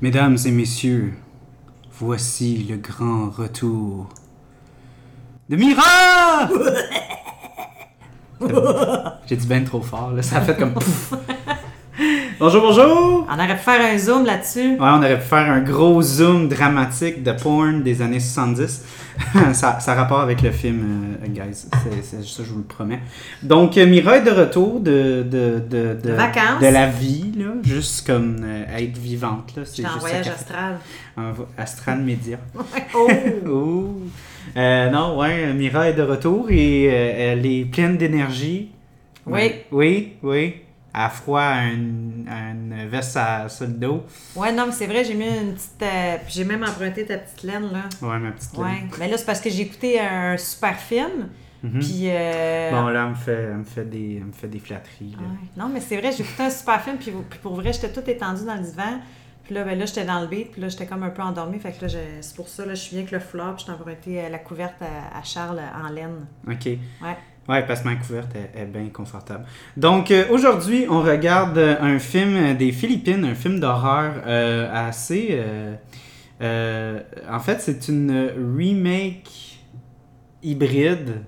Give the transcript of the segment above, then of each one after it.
Mesdames et messieurs, voici le grand retour de Mira! J'ai dit ben trop fort, là. ça a fait comme pouf. Bonjour, bonjour! On aurait pu faire un zoom là-dessus. Ouais, on aurait pu faire un gros zoom dramatique de porn des années 70. ça, ça a rapport avec le film, euh, guys. C'est- ça, je vous le promets. Donc, euh, Mira est de retour de, de, de, de, vacances. de la vie, là. Juste comme euh, être vivante, là. C'est en voyage astral. Un astral média. Oh! Ouh. Euh, non, ouais, Mira est de retour et euh, elle est pleine d'énergie. Oui. Oui, oui. A froid à une, à une veste à, sur le dos. Ouais, non, mais c'est vrai, j'ai mis une petite. euh, puis j'ai même emprunté ta petite laine, là. Ouais, ma petite Ouais. laine. Mais là, c'est parce que j'ai écouté un super film. Mhm. Puis. euh, Bon, là, elle me fait, elle me fait, des, elle me fait des flatteries. là. ouais. Non, mais c'est vrai, j'ai écouté un super film. Puis, puis pour vrai, j'étais toute étendue dans le divan. Puis là, ben là, j'étais dans le beat. Puis là, j'étais comme un peu endormie. Fait que là, c'est pour ça, là, je suis bien avec le flop. Puis j'ai emprunté euh, la couverte à, à Charles en laine. OK. Ouais. Ouais, parce que ma couverte est, est bien confortable. Donc, euh, aujourd'hui, on regarde euh, un film des Philippines, un film d'horreur euh, assez... euh, en fait, c'est une remake hybride.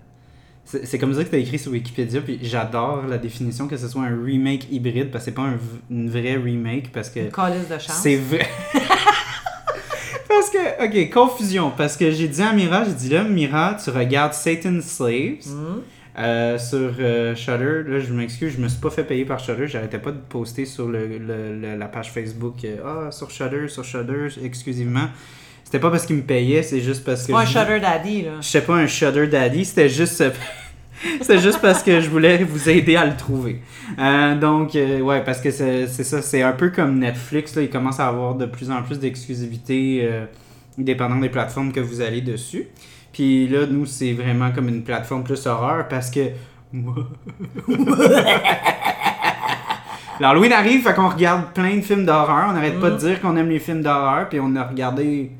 C'est comme ça que c'est écrit sur Wikipédia, puis j'adore la définition que ce soit un remake hybride, parce que c'est pas un une vraie remake, parce que... Une de chance. C'est vrai. parce que, ok, confusion. Parce que j'ai dit à Mira, j'ai dit là, Mira, tu regardes Satan's Slaves Mhm. Euh, sur euh, Shudder. Là, je m'excuse, je me suis pas fait payer par Shudder. J'arrêtais pas de poster sur le, le- le- la page Facebook. euh, Ah, sur Shudder, sur Shudder, exclusivement. C'était pas parce qu'ils me payaient, c'est juste parce que. C'est pas un Shutter Daddy, là. je sais pas un Shudder Daddy, c'était juste c'était juste parce que je voulais vous aider à le trouver. Euh, donc euh, ouais, parce que c'est c'est ça, c'est un peu comme Netflix là, il commence à avoir de plus en plus d'exclusivité euh, dépendant des plateformes que vous allez dessus. Puis là nous c'est vraiment comme une plateforme plus horreur parce que L'Halloween arrive, fait qu'on regarde plein de films d'horreur. On n'arrête pas de dire qu'on aime les films d'horreur, puis on a regardé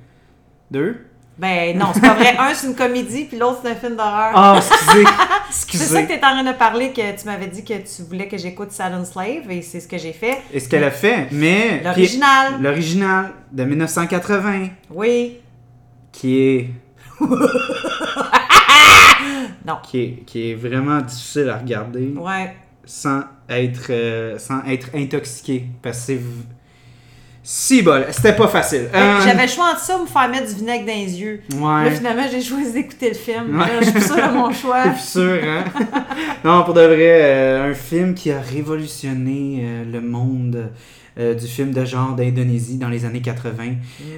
deux. Ben non, c'est pas vrai. Un, c'est une comédie, puis l'autre, c'est un film d'horreur. Ah, excusez, c'est ça excusez. que tu en train de parler, que tu m'avais dit que tu voulais que j'écoute Saturn Slave, et c'est ce que j'ai fait. Et ce qu'elle a fait, mais. L'original. L'original de 1980, Oui. qui est. Non. Qui est, qui est vraiment difficile à regarder Ouais. sans être, euh, sans être intoxiqué. Parce que c'est. Si bol, c'était pas facile. Euh, J'avais le choix entre ça ou me faire mettre du vinaigre dans les yeux. Là, Ouais. finalement, j'ai choisi d'écouter le film. Ouais. Là, je suis plus sûre de mon choix. T'es plus sûr, hein? non, pour de vrai, euh, un film qui a révolutionné euh, le monde du film de genre d'Indonésie dans les années 80,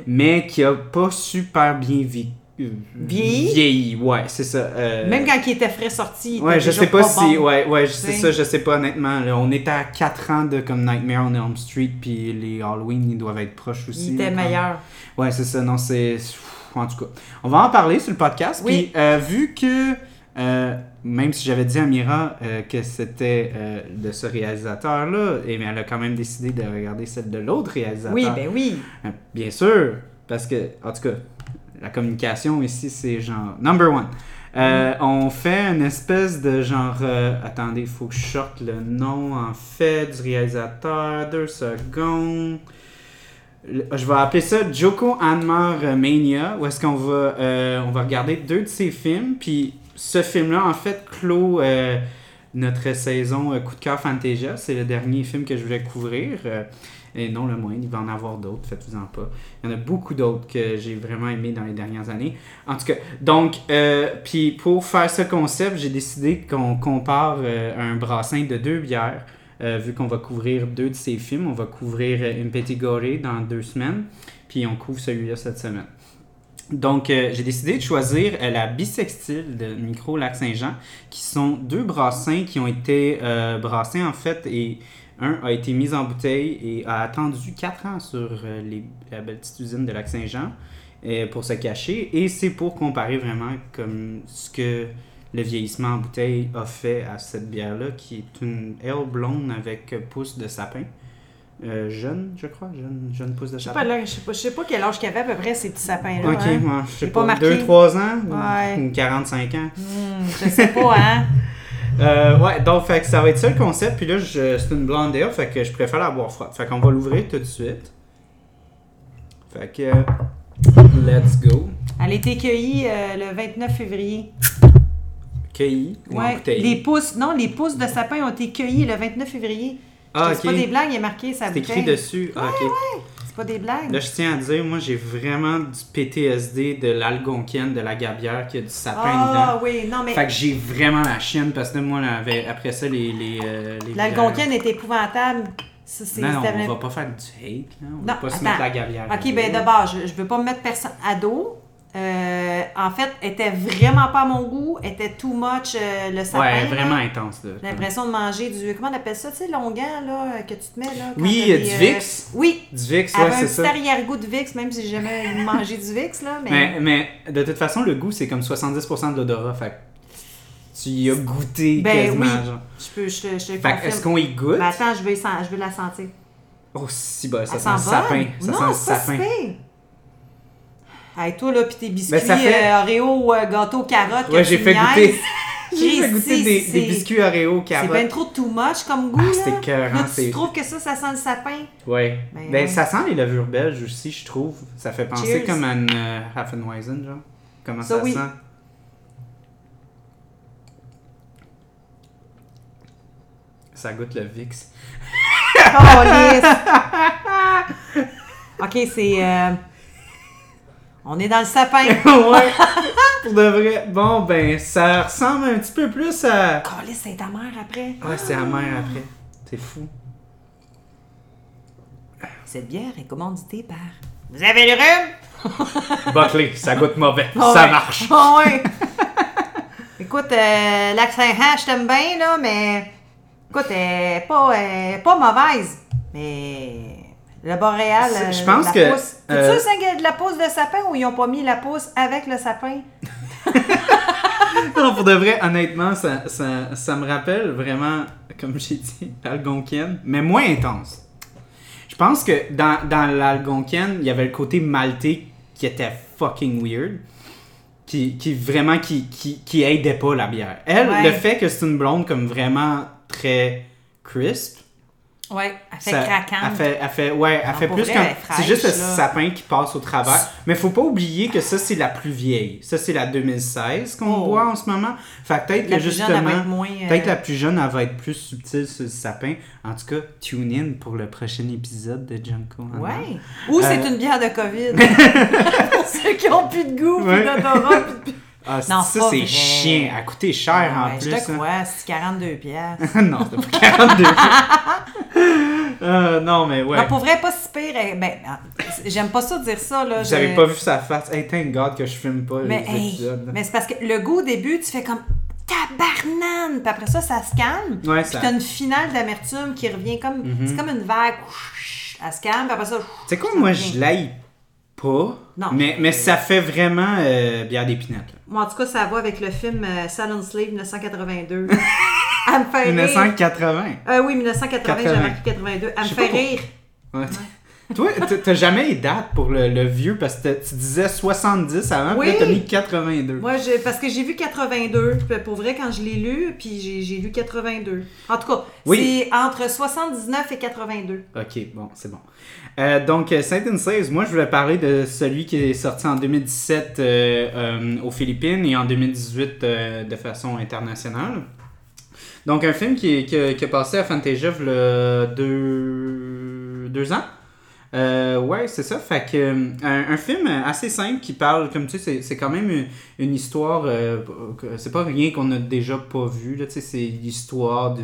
mais qui a pas super bien euh, Vieilli? vieilli. Ouais, c'est ça. euh, Même quand il était frais sorti, il était Ouais, je sais pas, si. bon. Ouais, ouais, c'est ça, je sais pas honnêtement. là. on était à 4 ans de comme Nightmare on Elm Street, puis les Halloween, ils doivent être proches aussi. Il était là, quand- meilleur. Ouais, c'est ça. Non, c'est. En tout cas, on va en parler sur le podcast. Oui. Puis, euh, vu que. euh, même si j'avais dit à Mira euh, que c'était euh, de ce réalisateur-là, et mais elle a quand même décidé de regarder celle de l'autre réalisateur. Oui, ben oui. Bien sûr, parce que, en tout cas, la communication ici, c'est genre number one. Euh, On fait une espèce de genre. euh, attendez, il faut que je sorte le nom en fait du réalisateur. Deux secondes. Je vais appeler ça Joko Anmar Mania, où est-ce qu'on va, euh, on va regarder deux de ses films. Puis ce film-là, en fait, clôt euh, notre saison euh, Coup de cœur Fantasia. C'est le dernier film que je voulais couvrir. Et non le moindre, il va en avoir d'autres, faites-vous-en pas. Il y en a beaucoup d'autres que j'ai vraiment aimé dans les dernières années. En tout cas, donc, euh, puis pour faire ce concept, j'ai décidé qu'on compare euh, un brassin de deux bières. euh, vu qu'on va couvrir deux de ses films, on va couvrir euh, Impetigore dans deux semaines, puis on couvre celui-là cette semaine. Donc, j'ai décidé de choisir la bisextile de Micro Lac Saint-Jean, qui sont deux brassins qui ont été brassés en fait, et un a été mis en bouteille et a attendu 4 ans sur euh, les- la belle petite usine de Lac Saint-Jean euh, pour se cacher. Et c'est pour comparer vraiment comme ce que le vieillissement en bouteille a fait à cette bière-là, qui est une ale blonde avec pousse de sapin. euh, jeune, je crois, jeune, jeune pousse de sapin. je sais pas, je sais pas quel âge qu'il avait à peu près ces petits sapins-là. Ok, hein. moi, je sais pas pas, marqué. 2-3 ans ou- Ouais. ou 45 ans. Hmm, je sais pas, hein. Euh, ouais, donc fait que ça va être ça le concept. Puis là, c'est une blonde ale, fait que je préfère la boire froide. Fait qu'on va l'ouvrir tout de suite. Fait que, let's go. Elle a été cueillie euh, le 29 février. Cueilli ou en Ouais. Les pousses, non, les pousses de sapin ont été cueillis le 29 février. Ah, C'est ok. pas des blagues, il est marqué sa C'est écrit dessus. Ah, ok. C'est pas des blagues. Là, je tiens à dire, moi, j'ai vraiment du PTSD de l'algonquienne, de la gabière qui a du sapin Ah dedans. oui, non, mais Fait que j'ai vraiment la chienne parce que moi, là, après ça, les. les, euh, les l'algonquienne est épouvantable. Ça, c'est- Non, on va pas faire du hate, là. On va Non, pas se mettre la gabière. Ok, ben d'abord, je, je veux pas me mettre personne à dos. Euh, en fait, était vraiment pas à mon goût. Était too much euh, le sapin. Ouais, là. vraiment intense. J'ai l'impression de manger du. Comment on appelle ça, tu sais, longuant, là, que tu te mets, là? Oui, euh, des, du euh, Vicks. Oui. Du Avec ouais, un c'est petit ça. arrière-goût de Vicks, même si j'ai jamais mangé du Vicks, là. Mais, Mais, mais de toute façon, le goût, c'est comme 70% de l'odorat. Fait que tu y as goûté Ben quasiment. oui. genre. je peux, je te, je te Fait est-ce qu'on y goûte? Ben attends, je veux, je veux la sentir. Oh, si, bah, ça sent le sapin. Ça non, sent le sapin. si. Hey, toi, là, pis tes biscuits, Ben, fait- euh, Oreo, euh, gâteau, carotte, Ouais, j'ai fait goûter. j'ai fait goûter des, c'est- des biscuits Oreo C'est carottes. bien trop too much comme goût, Ah, c'est écœurant, Là, c'est- tu trouves que ça, ça sent le sapin? Ouais. Ben, Ben, ouais. ça sent les levures belges aussi, je trouve. Ça fait penser Cheers. comme à une euh, genre. Comment Ça, ça, oui. sent? Ça goûte le Vicks. Oh, lisse! OK, c'est... On est dans le sapin. ouais. Pour de vrai. Bon, ben, ça ressemble un petit peu plus à. Oh, c'est ta mère après. Ouais, c'est amer après. C'est fou. Cette bière est commanditée par... Vous avez le rhume? Buckley, ça goûte mauvais. Ah ça ouais. marche. Ah ouais. Écoute, euh, l'accent H, je t'aime bien, là, mais... Écoute, elle est pas, elle est pas mauvaise, mais... Le boréal, je euh, pense la que, pousse. Euh, de la pousse de sapin ou ils ont pas mis la pousse avec le sapin? Non, pour de vrai, honnêtement, ça, ça, ça me rappelle vraiment, comme j'ai dit, l'algonquienne, mais moins intense. Je pense que dans, dans l'algonquienne, il y avait le côté maltais qui était fucking weird. Qui, qui vraiment, qui, qui, qui aidait pas la bière. Elle, Ouais. le fait que c'est une blonde comme vraiment très crisp, Ouais, elle fait ça- craquante. Elle fait, elle fait, ouais, elle Non, fait plus vrai, comme. C'est juste le là. sapin qui passe au travers. Mais faut pas oublier que ça, c'est la plus vieille. Ça, c'est la 2016 qu'on Oh. boit en ce moment. Fait peut-être que justement. euh, Peut-être la plus jeune, elle va être plus subtile sur le sapin. En tout cas, tune in pour le prochain épisode de Junko. Ouais. Ou c'est Euh, une bière de COVID. Pour ceux qui ont plus de goût, Ouais. plus d'odorat, plus de... Ah, Non, ça, c'est chiant. Elle a coûté cher en plus. Je te hein. crois, c'est 42 piastres. non, c'était pas 42. Euh, non, mais ouais. Non, pour vrai, pas si pire. eh, Ben, ah, j'aime pas ça dire ça, là. J'avais pas vu sa face. Hey, thank God que je filme pas Mais, les hey, épisodes. mais c'est parce que le goût au début, tu fais comme tabarnane. Puis après ça, ça se calme. Ouais, Puis ça. t'as une finale d'amertume qui revient comme. Mhm. C'est comme une vague. Elle se calme, puis après ça. Tu sais quoi, moi, je l'aille pas. Non. Mais, mais ça fait vraiment euh, bière d'épinette. Moi, en tout cas, ça va avec le film euh, Silent Slave 1982. Elle me fait rire. 1980. Euh, oui, 1980, j'ai 80. marqué 82. Elle me fait rire. Ouais. Toi, t'as jamais les dates pour le, le vieux parce que tu disais 70 avant, Oui. puis là, t'as mis 82. Moi, parce que j'ai vu 82. Puis Pour vrai, quand je l'ai lu, puis j'ai lu 82. En tout cas, Oui. c'est entre 79 et 82. Ok, bon, c'est bon. Euh, donc, euh, Saint Slaves, moi, je voulais parler de celui qui est sorti en 2017 euh, euh, aux Philippines et en 2018 euh, de façon internationale. Donc, un film qui, est- qui, qui a passé à Fantasia a deux, deux ans. Euh, ouais, c'est ça. Fait que, euh, un, un film assez simple qui parle, comme tu sais, c'est- quand même une, une histoire. euh, c'est pas rien qu'on a déjà pas vu. Là, tu sais, c'est l'histoire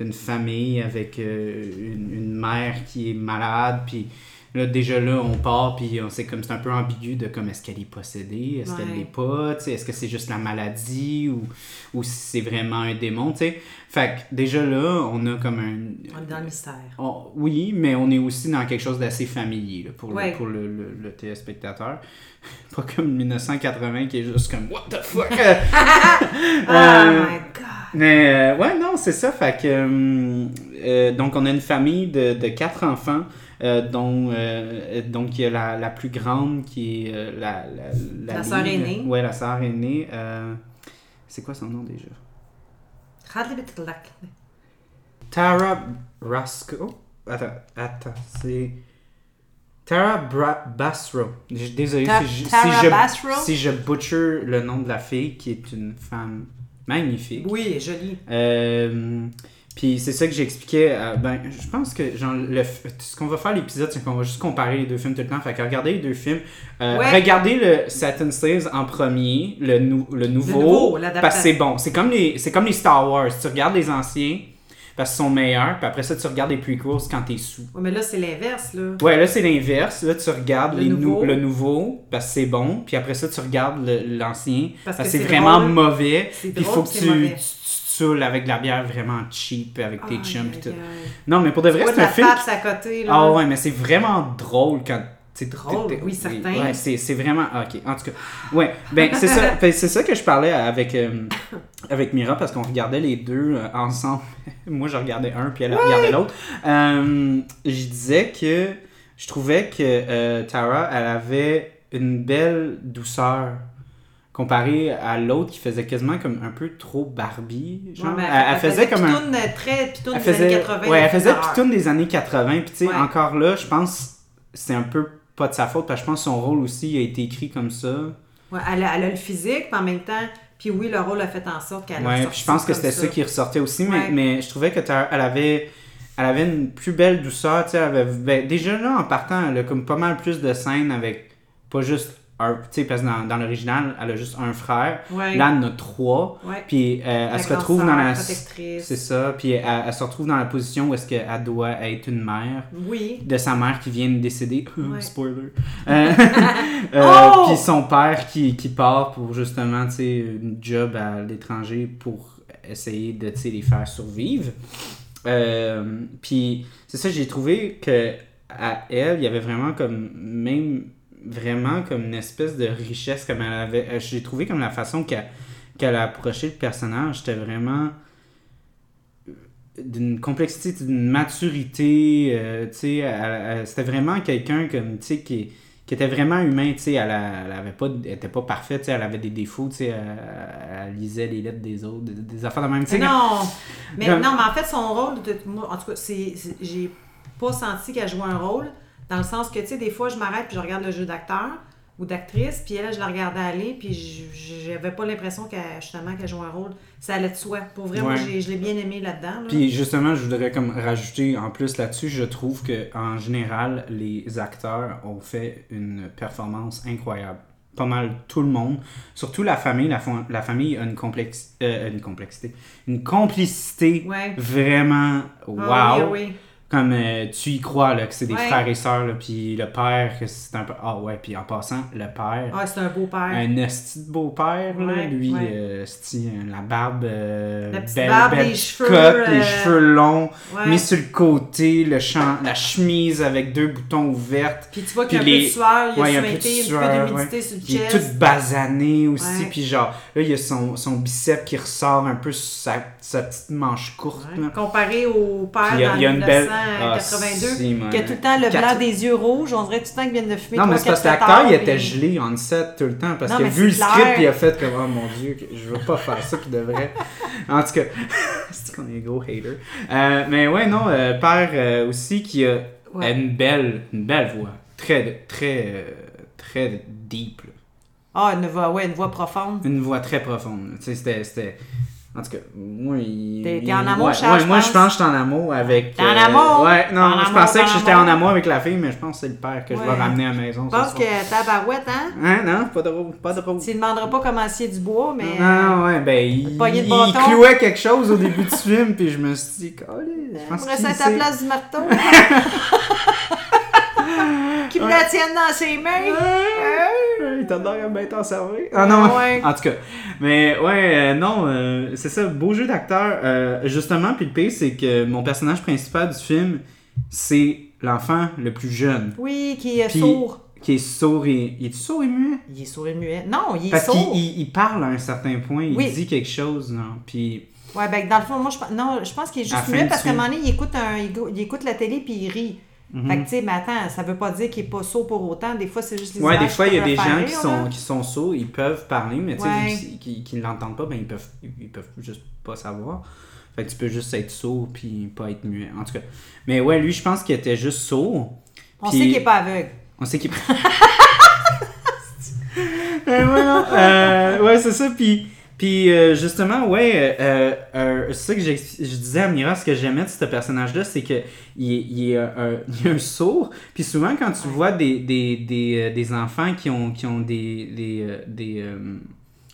d'une famille avec euh, une, une mère qui est malade. Puis là, déjà là, on part. Puis on sait comme c'est un peu ambigu de comme est-ce qu'elle est possédée, est-ce qu'elle l'est pas, est-ce que c'est juste la maladie ou, ou si c'est vraiment un démon, tu sais. Fait que déjà là, on a comme un, On est dans le mystère. on- oui, mais on est aussi dans quelque chose d'assez familier là, pour, Ouais. le, pour le, le- le téléspectateur. Pas comme 1980 qui est juste comme What the fuck? Euh, Oh euh, my god! Mais euh, ouais, non, c'est ça. Fait que, euh, euh, donc, on a une famille de, de quatre enfants, dont euh, donc il y a la, la plus grande qui est euh, la, la, La sœur aînée. Ouais, la sœur aînée. euh, c'est quoi son nom déjà? Tara Brasco. Oh, attends, attends, c'est. Tara Bra Basro. Désolé Ta- si, je, Tara si, je, Basro? si je butcher le nom de la fille, qui est une femme magnifique. Oui, joli. Euh, puis c'est ça que j'expliquais. euh, ben, je pense que genre, le, ce qu'on va faire l'épisode, c'est qu'on va juste comparer les deux films tout le temps. Fait que regardez les deux films. Euh, Ouais. Regardez le Satin Slaves en premier, le, nou- le nouveau. parce que c'est bon. C'est comme, les, c'est comme les Star Wars. Tu regardes les anciens parce qu'ils sont meilleurs. Puis après ça, tu regardes les prequels quand t'es sous. Ouais, mais là, c'est l'inverse, là. Ouais, là c'est l'inverse. Là, tu regardes Le les nou- nouveau. le nouveau parce que c'est bon. Puis après ça, tu regardes l'ancien Parce parce, que c'est vraiment mauvais. Puis il faut que tu, saoules avec de la bière vraiment cheap avec tes Aïe, chums. tout. Non, mais pour de vrai, c'est un film. à côté, là? Ah ouais, mais c'est vraiment drôle quand. C'est Drôle, oui, certain. Ouais, c'est, c'est vraiment. ah, Ok, en tout cas. Ouais, ben c'est ça, ben, c'est ça que je parlais avec, euh, avec Mira parce qu'on regardait les deux euh, ensemble. Moi, je regardais un, puis elle regardait l'autre. Euh, je disais que je trouvais que Tara, elle avait une belle douceur comparée à l'autre qui faisait quasiment comme un peu trop Barbie. Genre. Ouais, mais elle, elle faisait comme un. pitoune, euh, très pitoune Elle des faisait, années 80. ouais, elle faisait pitoune des années 80. Puis tu sais, Ouais. encore là, je pense c'est un peu pas de sa faute parce que je pense son rôle aussi a été écrit comme ça. Ouais, elle, a, elle a le physique, puis en même temps, puis oui, le rôle a fait en sorte qu'elle Ouais, puis je pense que comme c'était ça. qui ressortait aussi, mais, mais je trouvais que elle avait, elle avait une plus belle douceur. Tu sais, elle avait, ben, déjà là, en partant, elle a comme pas mal plus de scènes avec pas juste un. Tu sais, parce que dans, dans l'original, elle a juste un frère. Ouais. Là, elle en a trois. Ouais. Puis euh, elle La se retrouve dans la. C'est ça. Puis elle, elle se retrouve dans la position où est-ce qu'elle doit être une mère. Oui. de sa mère qui vient de décéder. Ouais. Spoiler. Euh, euh, Oh! Puis son père qui, qui part pour justement, tu sais, une job à l'étranger pour essayer de, tu sais, les faire survivre. Euh, puis c'est ça, j'ai trouvé que à elle, il y avait vraiment comme, même vraiment comme une espèce de richesse, comme elle avait, euh, j'ai trouvé comme la façon qu'elle qu'elle a approché le personnage, c'était vraiment d'une complexité, d'une maturité, euh, tu sais, c'était vraiment quelqu'un comme, tu sais, qui, qui était vraiment humain, tu sais, elle, elle avait pas, elle était pas parfaite, tu sais, elle avait des défauts, tu sais, elle, elle lisait les lettres des autres, des, des affaires de même, tu sais. Non, mais Comme- non, mais en fait, son rôle, de, moi, en tout cas, c'est- j'ai pas senti qu'elle jouait un rôle, dans le sens que, tu sais, des fois, je m'arrête puis je regarde le jeu d'acteur ou d'actrice, puis elle, je la regardais aller, puis j'avais pas l'impression qu'elle, justement, qu'elle jouait un rôle. Ça allait de soi. Pour vrai, Ouais. j'ai- je l'ai bien aimé là-dedans. là. Puis justement, je voudrais comme rajouter en plus là-dessus, je trouve que en général, les acteurs ont fait une performance incroyable. Pas mal tout le monde, surtout la famille. La, fa- la famille a une, euh, une complexité, une complicité Ouais. vraiment wow. Ah oui, oui. Comme euh, tu y crois là, que c'est des Ouais. frères et sœurs, là, puis le père, que c'est un peu. Ah ouais, puis en passant, le père. Ah, c'est un beau père. Un esti de beau-père, là. Ouais, lui, ouais. euh, euh, la barbe, euh, La belle, barbe, belle les cheveux, les euh, cheveux longs, mis sur le côté, le champ, la chemise avec deux boutons ouverts. Puis tu vois qu'il y a un peu les- de sueur, il y a un peu de suinté, un sueur, peu d'humidité sur le Il est chest. tout basané aussi, puis genre, là, il y a son, son bicep qui ressort un peu sur sa, sa petite manche courte. Comparé au père Puis il y a- dans il y a une belle- 1982, Ah, si, man. qui a tout le temps le Quatre- blanc des yeux rouges, on dirait tout le temps qu'il vient de fumer Non, mais c'est parce que l'acteur, il était gelé en set tout le temps. Parce qu'il a vu le script, il a fait comme, oh mon dieu, je veux pas faire ça, puis devrait. En tout cas, c'est qu'on est gros hater. Euh, mais ouais, non, euh, père euh, aussi qui a Ouais. une belle, une belle voix. Très, très, euh, très deep. là. Ah, une voix, ouais, une voix profonde. Une voix très profonde. Tu sais, c'était. En tout cas, moi, il. T'es- il- en amour, ouais, Charles, ouais, moi, je pense? pense que je suis en amour avec. T'es en euh, amour? Ouais, non, je pensais que j'étais en amour? avec la fille, mais je pense que c'est le père que je vais ramener à la maison. Je pense que tabarouette, hein? Hein, non, pas drôle, pas drôle. Tu ne demanderas pas comment scier du bois, mais. Non, ouais, ben, il, il clouait quelque chose au début du film, puis je me suis dit, Calé, je pense Pour qu'il rester à ta place du marteau. Qui me la tienne dans ses mains. Il t'a l'air bien t'en servir. Ah non, Ouais. en tout cas. Mais ouais, euh, non, euh, c'est ça, beau jeu d'acteur. Euh, justement, puis le pire, c'est que mon personnage principal du film, c'est l'enfant le plus jeune, Oui, qui est Puis- sourd. qui est sourd et... Il est sourd et muet? Il est sourd et muet. Non, il est Parce qu'il sourd. il- il parle à un certain point, il Oui. dit quelque chose, non? Puis... Ouais, ben dans le fond, moi, je, non, je pense qu'il est À la juste fin muet du parce qu'à un film. moment donné, il écoute, un, il go- il écoute la télé puis il rit. Mhm. Fait que, tu sais, mais attends, ça veut pas dire qu'il est pas sourd pour autant. Des fois, c'est juste les Ouais, des fois, il y a des gens qui sont, qui sont sourds, ils peuvent parler, mais tu sais, Ouais. qui, qui ne l'entendent pas, ben, ils peuvent, ils peuvent juste pas savoir. Fait que tu peux juste être sourd puis pas être muet. En tout cas. Mais ouais, lui, je pense qu'il était juste sourd. On sait qu'il est pas aveugle. On sait qu'il. Ouais, non, euh, ouais, c'est ça. Puis, puis euh, justement, ouais, euh, euh, c'est ça que je disais à Mira, ce que j'aimais de ce personnage-là, c'est que il, est- il est un, il est un sourd. Puis souvent, quand tu vois des, des, des, euh, des enfants qui ont, qui ont des. des, euh, des euh,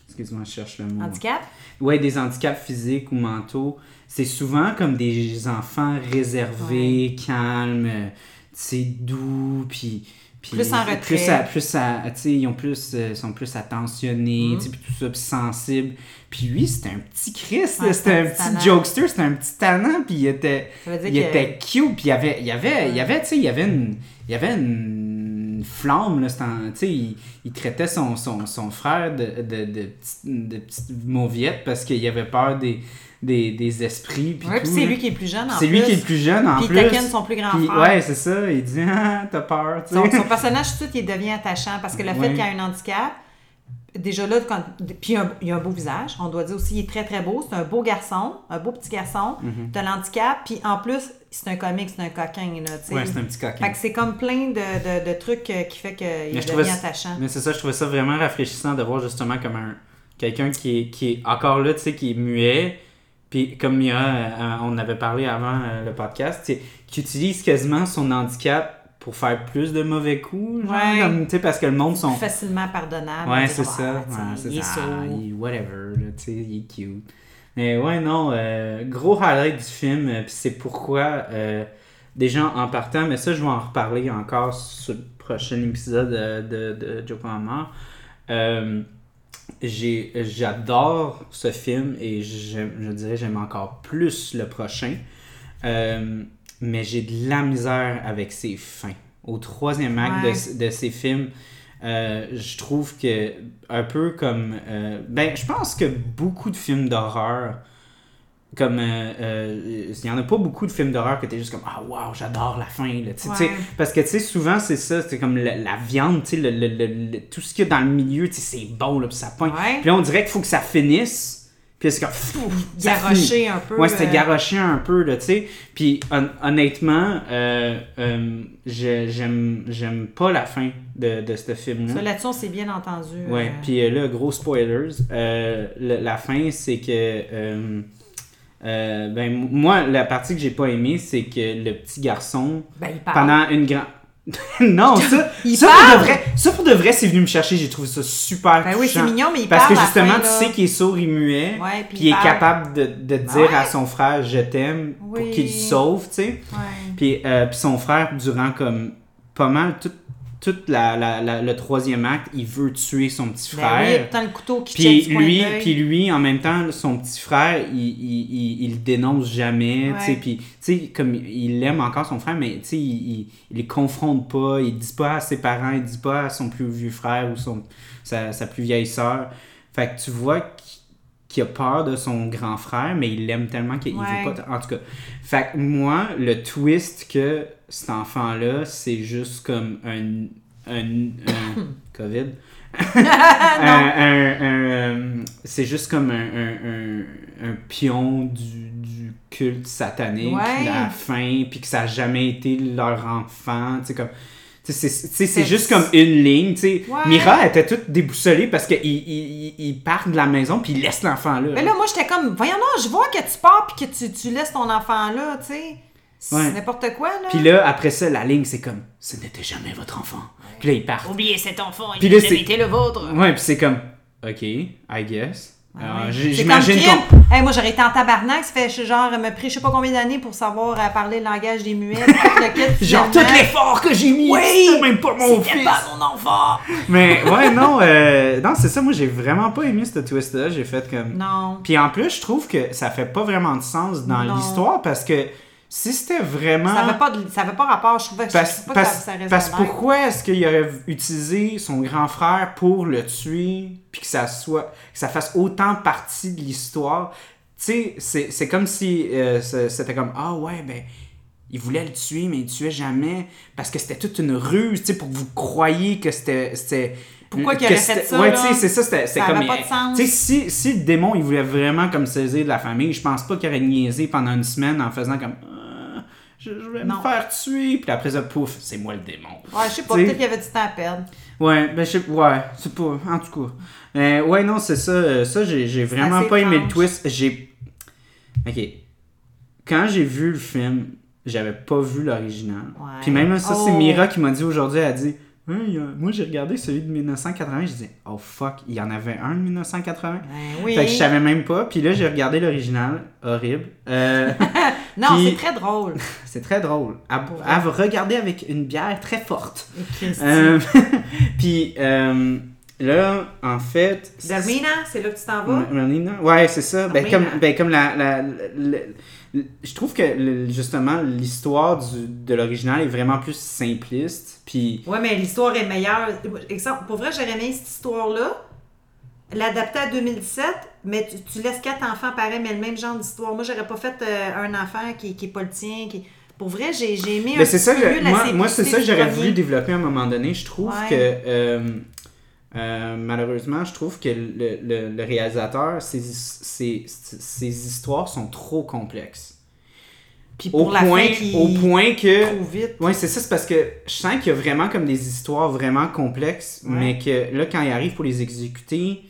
Excuse-moi, je cherche le mot. Handicap? Ouais, des handicaps physiques ou mentaux. C'est souvent comme des enfants réservés, calmes, euh, tu sais, doux, puis... Plus en retrait. Plus à, plus à, tu sais, ils ont plus, euh, sont plus attentionnés, tu sais, puis tout ça, puis sensibles. Puis lui, c'était un petit Christ, Ouais, là, c'était un petit jokester, c'était un petit tannant, puis il était... Il était cute, puis il y avait, il y avait, il y avait, tu sais, il y avait une, il y avait une flamme, là, en- tu sais, il, il traitait son, son, son frère de, de, de, petite, de petite mauviette parce qu'il avait peur des, des, des esprits, puis Ouais, puis c'est lui qui est plus jeune en C'est plus. lui qui est le plus jeune, en Puis plus. taquine son plus grand Puis, frère. ouais, c'est ça, il dit, ah, t'as peur. Son, son personnage, tout de suite, il devient attachant parce que le fait qu'il a un handicap, déjà là, quand, puis il a, un, il a un beau visage, on doit dire aussi, il est très très beau, c'est un beau garçon, un beau petit garçon, Mhm. t'as l'handicap, puis en plus, c'est un comique, c'est un coquin, là, tu sais. Ouais, c'est un petit coquin. Fait que c'est comme plein de, de, de trucs euh, qui fait qu'il devient attachant. Mais c'est ça, je trouvais ça vraiment rafraîchissant de voir justement comme un quelqu'un qui est, qui est encore là, tu sais, qui est muet. Puis comme il y a, euh, on avait parlé avant euh, le podcast, qui utilise quasiment son handicap pour faire plus de mauvais coups, genre, Ouais. comme, tu sais, parce que le monde sont... facilement pardonnable. Ouais, c'est ça. Ah, Ouais, sais, c'est il est ça. Ah, il- whatever, là, il est cute. Mais ouais, non, euh, gros highlight du film, euh, puis c'est pourquoi, euh, déjà en partant, mais ça, je vais en reparler encore sur le prochain épisode euh, de, de Joe Palmer. J'ai- J'adore ce film et je dirais j'aime encore plus le prochain. Euh, mais j'ai de la misère avec ses fins. Au troisième acte Ouais. de, de ces films, euh, je trouve que, un peu comme. euh, ben, je pense que beaucoup de films d'horreur, comme. euh, euh, Il y en a pas beaucoup de films d'horreur que t'es juste comme Ah, waouh, j'adore la fin. Là, Tu sais, tu sais, Ouais. parce que, tu sais, souvent, c'est ça, c'est comme la, la viande, tu sais, le, le- tout ce qu'il y a dans le milieu, tu sais, c'est bon, là, puis ça pointe. Puis là, on dirait qu'il faut que ça finisse. Puis là, c'est comme. Garoché un peu. Ouais, c'était euh, garoché un peu, là, tu sais. Puis hon- honnêtement, euh, euh, je- j'aime j'aime pas la fin de, de ce film-là. Ça, là-dessus, on s'est bien entendu. Ouais, puis là, gros spoilers. Euh, le- la fin, c'est que. Euh, ben, moi, la partie que j'ai pas aimée, c'est que le petit garçon, ben, il parle. pendant une grande. non, ça, Il ça, pour parle! de vrai, ça pour de vrai, c'est venu me chercher. J'ai trouvé ça super Ben oui, c'est mignon, mais il Parce que parle justement, tu sais qu'il est sourd et muet. Ouais, puis il est capable de, de dire ouais. à son frère je t'aime pour qu'il le sauve, tu sais. Ouais. Puis, euh, puis son frère, durant comme pas mal tout, tout la, la- la- le troisième acte, il veut tuer son petit Ben frère. oui, tant le couteau qui Puis lui, puis lui, en même temps, son petit frère, il, il, il, il le dénonce jamais, Ouais. puis, comme il aime encore son frère, mais, il, il, il les confronte pas, il dit pas à ses parents, il dit pas à son plus vieux frère ou son, sa, sa plus vieille sœur. Fait que tu vois qu'il a peur de son grand frère, mais il l'aime tellement qu'il Ouais. veut pas... En tout cas, fait que moi, le twist que cet enfant-là, c'est juste comme un... un, un COVID un- un- un, euh, c'est juste comme un, un, pion du, du culte satanique Ouais. la fin, puis que ça n'a jamais été leur enfant. Tu sais, comme. C'est juste comme une ligne. tu sais. Ouais. Mira était toute déboussolée parce qu'il il, il, il part de la maison puis il laisse l'enfant là. Mais là, moi, j'étais comme, voyons, non, je vois que tu pars puis que tu, tu laisses ton enfant là, tu sais. C'est Ouais. n'importe quoi, là. Puis là, après ça, la ligne, c'est comme ce n'était jamais votre enfant. Puis là, il part. Oubliez cet enfant, Puis il a le vôtre. Ouais, puis c'est comme ok, I guess. Ouais. j- C'est J'imagine qu'on. Hey, moi, j'aurais été en tabarnak. Ça fait genre, me pris je sais pas combien d'années pour savoir euh, parler le langage des muets. le Genre, tout l'effort que j'ai mis, Oui! c'était même pas mon fils. pas mon enfant. Mais ouais, non, euh, non c'est ça, moi j'ai vraiment pas aimé ce twist-là. J'ai fait comme. Non. Puis en plus, je trouve que ça fait pas vraiment de sens dans l'histoire parce que si c'était vraiment. Ça avait pas, de- ça avait pas rapport. Je trouvais que, je Parce, pas parce- que ça, ça parce pourquoi est-ce qu'il aurait utilisé son grand frère pour le tuer puis que ça soit que ça fasse autant partie de l'histoire? Tu sais, c'est comme si euh, c'était comme Ah ouais, ben. Il voulait le tuer, mais il le tuait jamais. Parce que c'était toute une ruse, tu sais, pour que vous croyiez que c'était. Pourquoi qu'il aurait fait ça, Ouais, tu sais, c'est ça, c'était comme. pas de sens. Tu sais, si, si le démon, il voulait vraiment comme saisir de la famille, je pense pas qu'il aurait niaisé pendant une semaine en faisant comme. Je, je vais Non. me faire tuer. Puis après ça, pouf, c'est moi le démon. Ouais, je sais pas, peut-être qu'il y avait du temps à perdre. Ouais, ben je sais ouais, c'est pas, en tout cas. Euh, ouais, non, c'est ça, euh, ça j'ai j'ai vraiment pas aimé le twist. J'ai... Ok. Quand j'ai vu le film, j'avais pas vu l'original. Ouais. Puis même ça, c'est Oh. Mira qui m'a dit aujourd'hui, elle a dit... A- moi j'ai regardé celui de 1980, je dis oh fuck, il y en avait un de 1980. Ben oui. Fait que je savais même pas, puis là j'ai regardé l'original, horrible. Euh, Non, Puis- c'est très drôle. c'est très drôle. À, regarder avec une bière très forte. Euh, puis euh, là, en fait. Dermina, c'est là que tu t'en vas? Merlina? Ouais, c'est ça. Ben, comme, ben, comme la. la- la- la- je trouve que justement l'histoire du- de l'original est vraiment plus simpliste. Puis. Ouais, mais l'histoire est meilleure. Exemple, pour vrai, j'aurais aimé cette histoire-là, l'adapter à 2017, mais tu, tu laisses quatre enfants pareils, mais le même genre d'histoire. Moi, j'aurais pas fait euh, un enfant qui, qui est pas le tien. Qui... Pour vrai, j'ai j'ai aimé un Ben, c'est ça, petit peu que- mieux la moi, moi c'est ça que j'aurais voulu développer à un moment donné. Je trouve Ouais. que. euh, euh, malheureusement, je trouve que le, le- le réalisateur, ses, ses, ses histoires sont trop complexes. Puis Au pour la point, fin qui au point que. trop vite. Ouais, c'est ça, c'est parce que je sens qu'il y a vraiment comme des histoires vraiment complexes, Ouais. mais que là, quand il arrive pour les exécuter,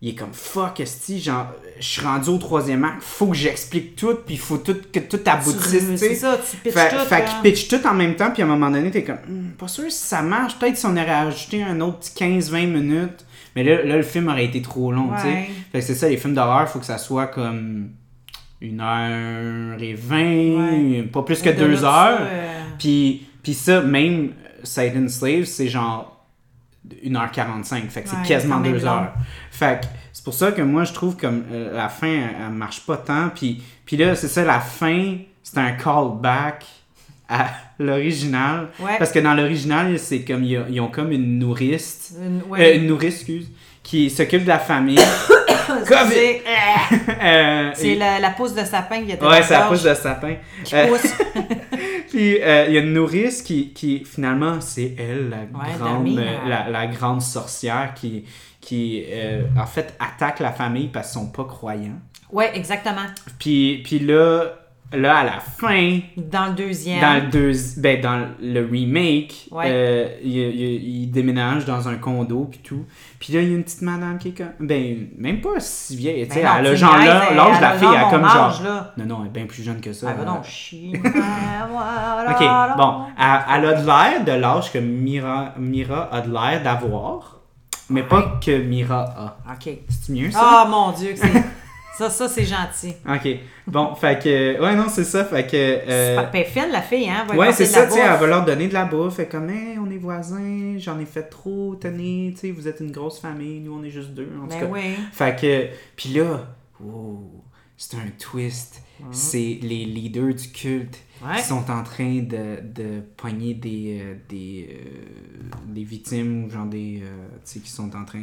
il est comme fuck, esti, genre, je suis rendu au troisième acte, faut que j'explique tout, puis il faut tout, que tout aboutisse, tu C'est sais. ça, tu pitches Fait, tout. fait hein. qu'il pitch tout en même temps, puis à un moment donné, t'es comme, Hmm, pas sûr si ça marche, peut-être si on aurait ajouté un autre petit 15-20 minutes, mais là, là, le film aurait été trop long, tu sais. Fait que c'est ça, les films d'horreur, faut que ça soit comme une heure et vingt, Ouais. pas plus que deux ça, heures. euh, Puis, puis ça, même Satan Slave, c'est genre 1h45. Fait que Ouais, c'est quasiment 2 long. Fait que c'est pour ça que moi, je trouve comme euh, la fin, elle, elle marche pas tant. Puis, puis là, c'est ça, la fin, c'est un callback à l'original. Ouais. Parce que dans l'original, c'est comme, ils ont, ils ont comme une nourrice, Une, euh, une nourrice, excuse, qui s'occupe de la famille. C'est- Euh, C'est et- la, la pousse de sapin qui était Ouais, c'est la pousse de sapin. qui pousse. Puis euh, il y a une nourrice qui, qui finalement, c'est elle, la, Ouais, grande, la, la grande sorcière qui, qui euh, en fait, attaque la famille parce qu'ils sont pas croyants. Ouais, exactement. Puis, puis là, là, à la fin, Dans le deuxième. dans le, deux, ben, dans le remake, Ouais. euh, il, il- il déménage dans un condo puis tout. Puis là, il y a une petite madame qui est comme... Ben, même pas si vieille, tu sais, Ben elle a genre l'âge elle- de elle la fille, elle a comme genre... là. Non, non, elle est bien plus jeune que ça. Ah, ben elle- non, chie. Ok, bon, elle, elle a de l'air de l'âge que Mira, Mira a de l'air d'avoir, mais pas que Mira a. Ok. C'est mieux ça? Ah, mon Dieu, que c'est. Ça, ça, c'est gentil. Ok, bon, fait que. Ouais, non, c'est ça, fait que. euh, C'est ben, fine, la fille, hein? va ouais, c'est ça, tu sais, elle va leur donner de la bouffe, fait comme, hey, on est voisins, j'en ai fait trop, tenez, tu sais, vous êtes une grosse famille, nous on est juste deux, en tout Ben cas. oui. Fait que, puis là, wow, c'est un twist. C'est les leaders du culte Ouais. qui sont en train de, de pogner des, euh, des, euh, des victimes ou genre des. euh, tu sais, qui sont en train.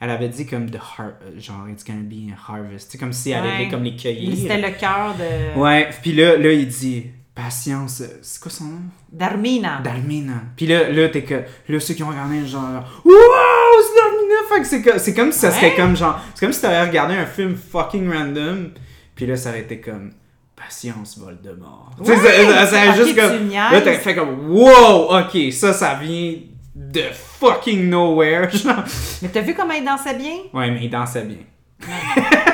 elle avait dit comme de har genre, it's gonna be a harvest. Tu sais, comme si elle Ouais. allait comme les cueillir. C'était le cœur de Ouais, puis là, là, il dit patience. C'est quoi son nom? d'Armina. Dalmina. Puis là, là t'es que. Là, ceux qui ont regardé, genre. Wow, c'est Dalmina! Fait que c'est que- c'est comme si ça serait comme genre. C'est comme si t'avais regardé un film fucking random. Puis là, ça aurait été comme. Patience, Voldemort. Tu sais, Ouais, ça, ça, juste tu comme. Là, t'as fait comme. Wow, ok, ça, ça vient de fucking nowhere. Mais t'as vu comment il dansait bien? Ouais, mais il dansait bien.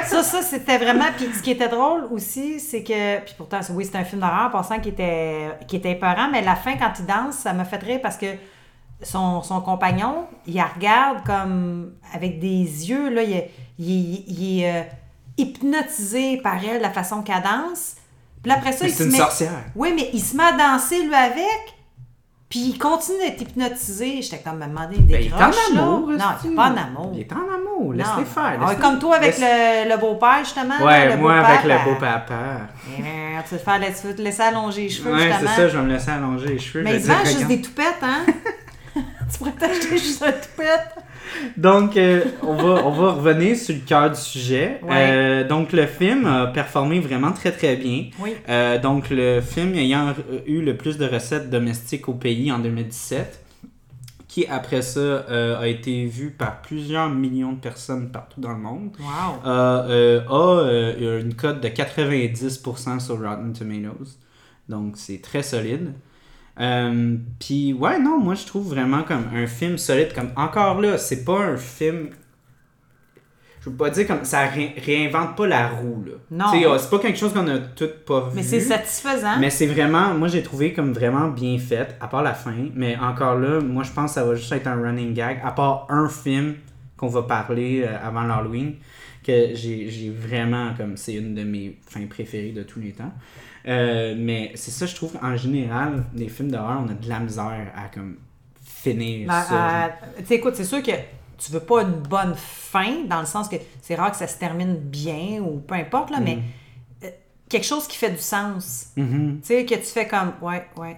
Ça, ça, c'était vraiment. Puis ce qui était drôle aussi, c'est que. Puis pourtant, oui, c'est un film d'horreur en passant qui était, qui était épeurant, mais la fin, quand il danse, ça m'a fait rire parce que son, son compagnon, il la regarde comme. avec des yeux, là. Il, est- il il est euh, hypnotisé par elle, la façon qu'elle danse. Puis après ça, Mais il c'est se une met. sorcière. Oui, mais il se met à danser, lui, avec. Puis il continue d'être hypnotisé. J'étais comme me demander des Ben, il est en croches, là. amour. Non, il est pas en amour. Il est en amour. Laisse-les faire. Ah, comme toi avec laisse- le, le beau-père, justement. Ouais, là, le moi avec le ben, beau papa. eh, Tu veux, te faire, tu veux te laisser allonger les cheveux, Ouais, c'est justement? ça, je vais me laisser allonger les cheveux. Mais vendent dire, juste des toupettes, hein? tu pourrais t'acheter juste un toupette. Donc, euh, on, va, on va revenir sur le cœur du sujet. Ouais. Euh, donc, le film a performé vraiment très très bien. Oui. Euh, donc, le film ayant eu le plus de recettes domestiques au pays en 2017, qui après ça a été vu par plusieurs millions de personnes partout dans le monde, Wow. a, une cote de 90% sur Rotten Tomatoes. Donc, c'est très solide. Euh, Puis, ouais, non, moi je trouve vraiment comme un film solide. Comme encore là, c'est pas un film. Je veux pas dire comme ça ré- réinvente pas la roue là. Non. Euh, c'est pas quelque chose qu'on a tout pas vu. Mais c'est satisfaisant. Mais c'est vraiment, moi j'ai trouvé comme vraiment bien fait, à part la fin. Mais encore là, moi je pense que ça va juste être un running gag, à part un film qu'on va parler euh, avant l'Halloween, que j'ai j'ai vraiment comme, c'est une de mes fins préférées de tous les temps. Euh, mais c'est ça, je trouve qu'en général, les films d'horreur, on a de la misère à comme finir Ben, euh, tu écoute, c'est sûr que tu veux pas une bonne fin, dans le sens que c'est rare que ça se termine bien ou peu importe, là, mais euh, quelque chose qui fait du sens. Mhm. Tu sais, que tu fais comme, ouais, ouais.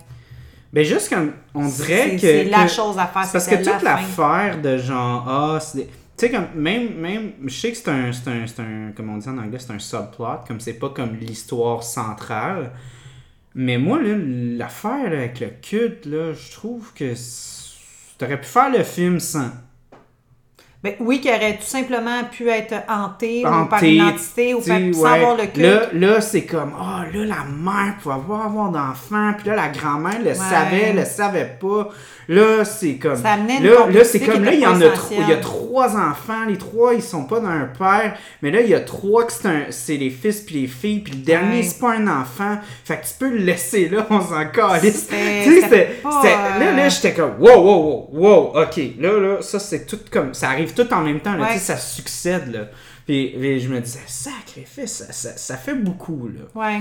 Ben juste comme, on dirait que... C'est la que- chose à faire. Parce que toute l'affaire de genre, ah, c'est sais, comme, même, même, je sais que c'est un, c'est un, un, comme on dit en anglais, c'est un subplot, comme c'est pas comme l'histoire centrale. Mais moi, l'affaire avec le culte, là, je trouve que t'aurais pu faire le film sans. Ben, oui, qui aurait tout simplement pu être hanté, ou par Hanté, une entité ou par, sans ouais. avoir le culte. Là, là c'est comme, ah, là, la mère pouvait pas avoir d'enfant, puis là, la grand-mère le savait, le savait pas. Là, c'est comme. Ça amenait une là, là, c'est comme, là, il y en a, trois, il y a trois enfants, les trois, ils sont pas d'un père, mais là, il y a trois que c'est les fils puis les filles, puis le dernier, Ouais. c'est pas un enfant. Fait que tu peux le laisser là, on s'en calisse. Tu sais, euh, Là, là, j'étais comme, wow, wow, wow, wow, ok. Là, là, ça, c'est tout comme. Ça arrive tout en même temps, là, Ouais. ça succède, là. Puis, puis je me disais, sacrifice, ça, ça, ça fait beaucoup, là. Ouais.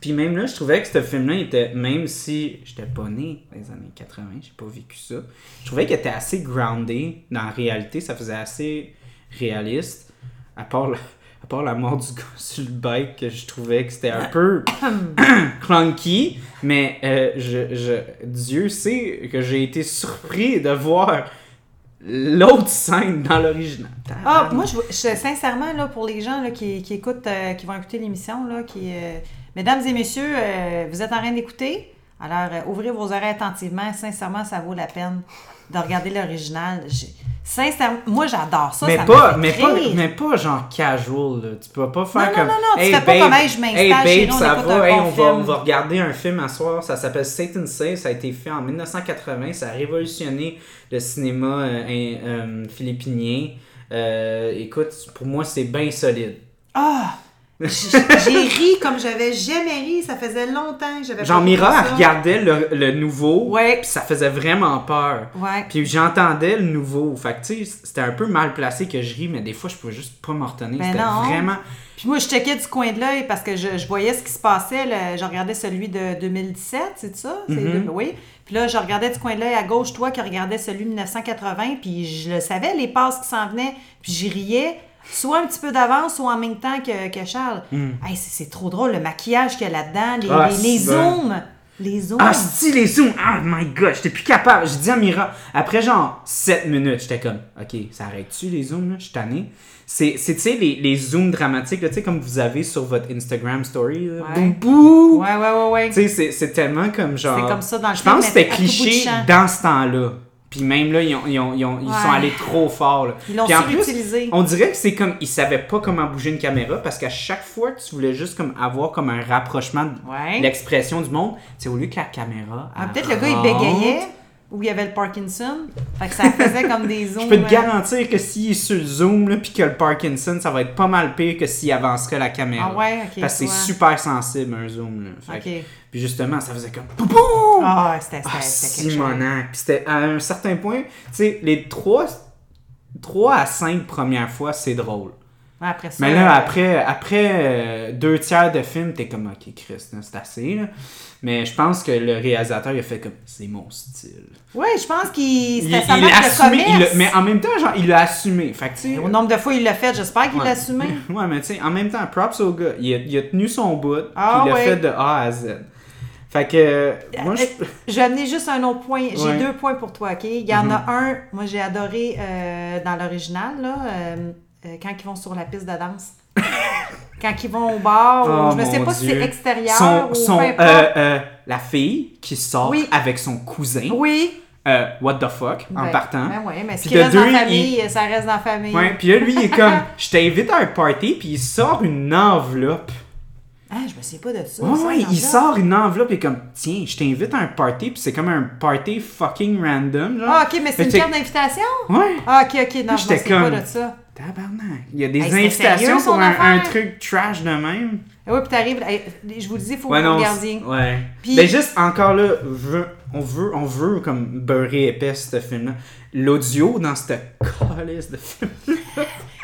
Puis même là, je trouvais que ce film-là était, même si j'étais pas né dans les années 80, j'ai pas vécu ça, je trouvais qu'il était assez groundé dans la réalité, ça faisait assez réaliste, à part, le- à part la mort du gars sur le bike, que je trouvais que c'était un peu clunky, mais euh, je, je, Dieu sait que j'ai été surpris de voir l'autre scène dans l'original. Ah, moi, je, je- sincèrement, là, pour les gens là, qui, qui écoutent, euh, qui vont écouter l'émission, là, qui, euh, mesdames et messieurs, euh, vous êtes en train d'écouter? Alors, euh, ouvrez vos oreilles attentivement. Sincèrement, ça vaut la peine de regarder l'original. Sincèrement, moi, j'adore ça. mais ça me pas, fait mais pas, mais pas genre casual, là. Tu peux pas faire Non, non, comme. non, non, tu fais pas comme, Hey, je m'installe hey, babe, chez nous, on ça va, un hey, bon on, va, film. on va regarder un film à soir. Ça s'appelle Satan Saves. Ça a été fait en 1980. Ça a révolutionné le cinéma euh, euh, philippinien. Euh, écoute, pour moi, c'est bien solide. Ah! J'ai ri comme j'avais jamais ri. Ça faisait longtemps que j'avais vu Mira, elle regardait le, le nouveau. Ouais. Puis ça faisait vraiment peur. Ouais. Puis j'entendais le nouveau. Fait que tu sais, c'était un peu mal placé que je ris, mais des fois, je pouvais juste pas m'en retenir. Ben C'était vraiment. Puis moi, je checkais du coin de l'œil parce que je, je voyais ce qui se passait. là. Je regardais celui de 2017, c'est ça? Mhm. Oui. Puis là, je regardais du coin de l'œil à gauche, toi qui regardais celui de 1980, puis je le savais, les passes qui s'en venaient, puis j'y riais, soit un petit peu d'avance, soit en même temps que, que Charles. Hey, c'est c'est trop drôle, le maquillage qu'il y a là-dedans, les. Ah, les, bon. zooms. Les zooms. Ah, si les zooms! Oh my god, j'étais plus capable. Je dis à Mira, après genre 7 minutes, j'étais comme, ok, ça arrête-tu les zooms, là? Je suis tanné. C'est, c'est, tu sais, les, les zooms dramatiques, tu sais, comme vous avez sur votre Instagram story, là. Ouais. Boum, boum! Ouais, ouais, ouais, ouais. Tu sais, c'est, c'est tellement comme genre. C'est comme ça dans le Je pense que c'était cliché dans ce temps-là. Puis même là, ils, ont, ils, ont- ils ont- ils Ouais. sont allés trop fort. Là. Ils l'ont surutilisé. on dirait que c'est comme ils savaient pas comment bouger une caméra parce qu'à chaque fois que tu voulais juste comme avoir comme un rapprochement de Ouais. l'expression du monde, c'est au lieu que la caméra. Ah, Peut-être le gars, il bégayait, ou il y avait le Parkinson. Fait que ça faisait comme des zooms. Je peux te garantir que s'il est sur le zoom là, puis que le Parkinson, ça va être pas mal pire que s'il avancerait la caméra. Ah ouais, ok. Parce que c'est super sensible un zoom. Là. Fait Ok. Puis justement, ça faisait comme poupou! Ah, c'était c'était- Ah, c'était quelque chose. Puis c'était à un certain point, tu sais, les trois, trois à cinq premières fois, c'est drôle. Après ça. Mais là, euh, après, après euh, deux tiers de film, t'es comme, ok, Chris, c'est assez. Là. Mais je pense que le réalisateur, il a fait comme, c'est mon style. Oui, je pense qu'il. Il, C'était il sa l'a marque de assumé, il l'a- mais en même temps, genre, il l'a assumé. Fait que, Au nombre de fois il l'a fait, j'espère qu'il Ouais. l'a assumé. Ouais, mais tu sais, en même temps, props au gars. Il a, il a tenu son bout, Ah puis il l'a ouais. fait de A à Z. Fait que, euh, moi, je... Euh, Je vais amener juste un autre point. J'ai Ouais. deux points pour toi, OK? Il y en Mhm. a un, moi j'ai adoré euh, dans l'original, là, euh, euh, quand ils vont sur la piste de danse. quand ils vont au bar, Oh, ou, je ne sais pas si c'est extérieur son, ou son, peu euh, euh, la fille qui sort Oui. avec son cousin, oui. euh, what the fuck, en Ben, partant. Ben ouais, mais ce Puis qui reste dans la famille, ça reste dans la famille. Ouais, puis là, lui, il est comme, je t'invite à un party, puis il sort une enveloppe. Ah, je me souviens pas de ça. Ouais, ouais, il sort une enveloppe et comme, tiens, je t'invite à un party, puis c'est comme un party fucking random, genre. Ah, ok, mais c'est une carte d'invitation? Ouais, Ah, ok, ok, non, je me souviens pas de ça. Tabarnak. Il y a des Hey, c'était invitations sérieux, pour un, truc trash de même. Ah oui, puis t'arrives, je vous le dis, il faut Ouais, que vous non, regardiez. ouais. Puis- Ben juste, encore là, veut- on veut, on veut comme beurrer épais ce film-là. L'audio dans cette calice de film.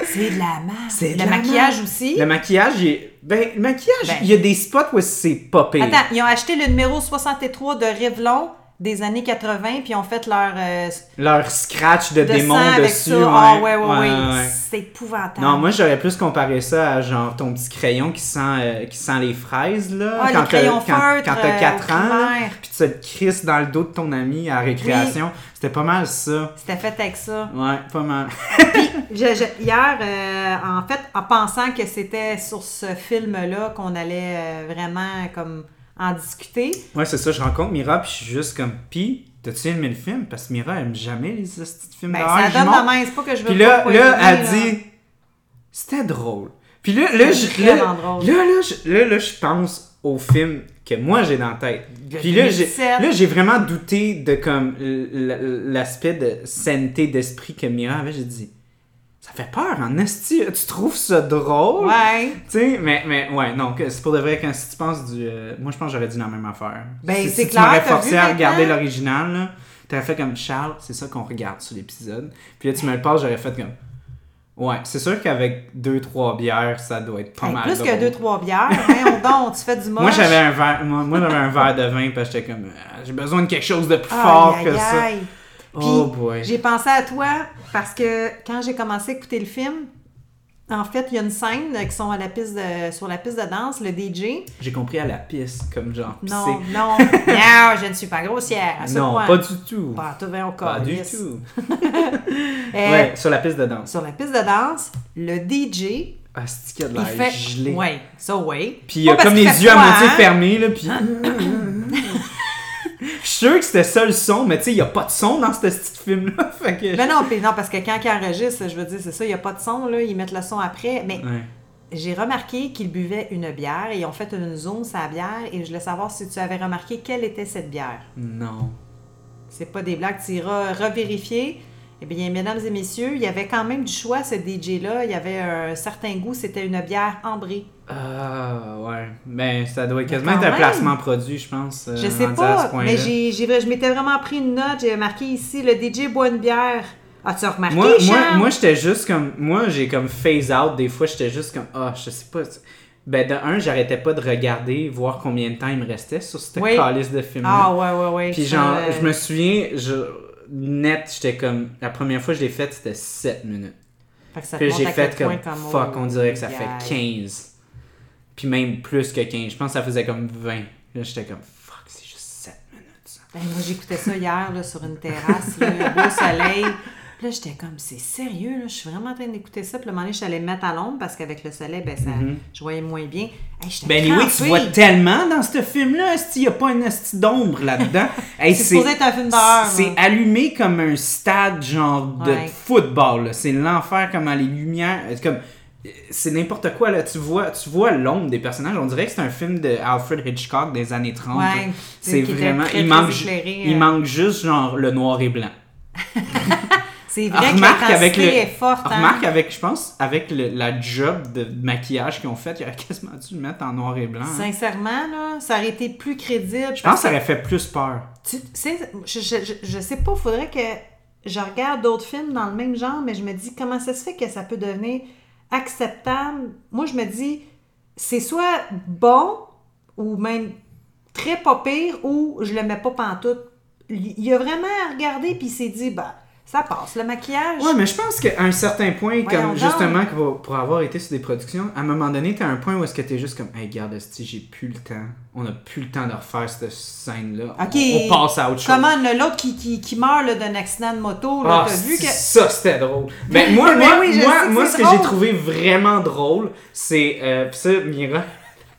C'est de la masse. C'est Le la maquillage merde. aussi? Le maquillage, il est... Ben, le maquillage, Ben- il y a des spots où c'est pire. Attends, ils ont acheté le numéro 63 de Revlon des années 80, puis ils ont fait leur euh, Leur scratch de, de démon avec dessus. ça. Ah ouais, ouais, ouais. Ouais, ouais. C'est épouvantable. Non, moi j'aurais plus comparé ça à genre ton petit crayon qui sent, euh, qui sent les fraises là. Ah, les quand t'as- quand, quand t'as euh, 4 au ans, là, puis tu te crisses dans le dos de ton ami à la récréation. C'était pas mal ça. C'était fait avec ça. Ouais, pas mal. Je- je- hier, euh, en fait, en pensant que c'était sur ce film-là qu'on allait euh, vraiment comme en discuter, Ouais, c'est ça, je rencontre Mira, puis je suis juste comme, pis, t'as-tu aimé le film? Parce que Mira aime jamais les films ben, d'horreur. ça donne la main. C'est pas que je veux Puis là, là, elle dit, c'était drôle. Puis là, là, je, là, là, là, je, là, là, je pense au film que moi j'ai dans la tête. Puis là, j'ai, 2007. là, j'ai vraiment douté de comme l'aspect de sainteté d'esprit que Mira avait. J'ai dit, ça fait peur en esti. Tu trouves ça drôle? Ouais. Tu sais, mais, mais ouais, non, c'est pour de vrai, quand si tu penses du. euh, moi, je pense que j'aurais dit la même affaire. Ben, si, c'est si clair, tu m'aurais forcé à regarder l'original, là, t'aurais fait comme Charles, c'est ça qu'on regarde sur l'épisode. Puis là, tu me le passes, j'aurais fait comme. Ouais, c'est sûr qu'avec deux, trois bières, ça doit être pas Hey, mal. plus drôle. que deux, trois bières. Voyons donc, tu fais du moche. Moi, j'avais un verre, moi, moi, j'avais un verre de vin parce que j'étais comme, euh, j'ai besoin de quelque chose de plus Aïe, fort aïe, que ça. Oh. J'ai pensé à toi parce que quand j'ai commencé à écouter le film, en fait, il y a une scène euh, qui sont à la piste de, sur la piste de danse, le DJ. J'ai compris à la piste, comme genre. Non, non, non, je ne suis pas grossière. À ce Non, point. pas du tout. Pas, tout va Pas du tout. Euh, Ouais, sur la piste de danse. Sur la piste de danse, le DJ, Ah, c'est qu'il y a de il l'air fait. gelé. Ouais, ça, ouais. Puis il a comme les yeux à moitié hein? fermés, là, puis... Je suis sûr que c'était ça le son, mais tu sais, il n'y a pas de son dans ce petit film-là, que... Mais non, puis non, parce que quand ils enregistrent, je veux dire, c'est ça, il n'y a pas de son, là, ils mettent le son après. Mais Ouais. j'ai remarqué qu'ils buvaient une bière et ils ont fait une zone la bière et je voulais savoir si tu avais remarqué quelle était cette bière. Non. C'est pas des blagues, tu iras revérifier. Eh bien, mesdames et messieurs, il y avait quand même du choix, ce DJ-là. Il y avait un certain goût, c'était une bière ambrée. Ah, ouais. Ben, ça doit quasiment être un placement produit, je pense. euh, Je sais pas, mais j'ai, j'ai- je m'étais vraiment pris une note. J'ai marqué ici, le DJ boit une bière. As-tu remarqué, Moi, moi, Charles? moi j'étais juste comme. Moi, j'ai comme phase out. Des fois, j'étais juste comme. Ah, je sais pas. Ben, de un, j'arrêtais pas de regarder, voir combien de temps il me restait sur cette Oui. calice de film Ah, ouais, ouais, ouais. Puis genre, euh, je me souviens, je, net, j'étais comme. La première fois que je l'ai faite, c'était 7 minutes. fait que ça Puis j'ai fait comme. point Fuck, oh, on dirait que ça yeah. fait 15. Puis même plus que 15. Je pense que ça faisait comme 20. Là, j'étais comme. Fuck, c'est juste 7 minutes, ça. Ben, moi, j'écoutais ça hier là, sur une terrasse, là, le beau soleil. Puis là, j'étais comme, c'est sérieux, là, je suis vraiment en train d'écouter ça. Puis le moment donné, je suis allée me mettre à l'ombre parce qu'avec le soleil, ben, ça, je voyais moins bien. Hey, Ben, anyway, tu vois tellement dans ce film-là, il n'y a pas une d'ombre là-dedans. Hey, C'est supposé être un film d'horreur, C'est là. allumé comme un stade genre de Ouais. football. là. C'est l'enfer comme dans les lumières. C'est comme c'est n'importe quoi là. Tu vois, tu vois l'ombre des personnages. On dirait que c'est un film de Alfred Hitchcock des années 30. Ouais. C'est vraiment. très, il, manque, éclairé, il euh. manque juste genre le noir et blanc. C'est vrai que Remarque avec le- est forte. hein. Remarque avec, je pense, avec le- la job de maquillage qu'ils ont fait, il aurait quasiment dû le mettre en noir et blanc. hein. Sincèrement, là, ça aurait été plus crédible. Je pense que ça aurait fait plus peur. Tu sais, je, je, je sais pas, faudrait que je regarde d'autres films dans le même genre, mais je me dis comment ça se fait que ça peut devenir acceptable. Moi, je me dis, c'est soit bon ou même très pas pire ou je le mets pas pantoute. Il a vraiment regardé puis il s'est dit, bah, Ça passe. Le maquillage. Ouais, mais je pense qu'à un certain point, comme justement, que pour, avoir été sur des productions, à un moment donné, t'as un point où est-ce que t'es juste comme, hey, regarde, esti, j'ai plus le temps. On a plus le temps de refaire cette scène-là. Ok. On, on passe à autre chose. Comment le- l'autre qui, qui, qui meurt là, d'un accident de moto, là, Ah, t'as vu que. ça c'était drôle. Ben moi, Mais moi, oui, moi, moi, c'est ce que j'ai trouvé vraiment drôle, c'est euh, pis ça, Mira,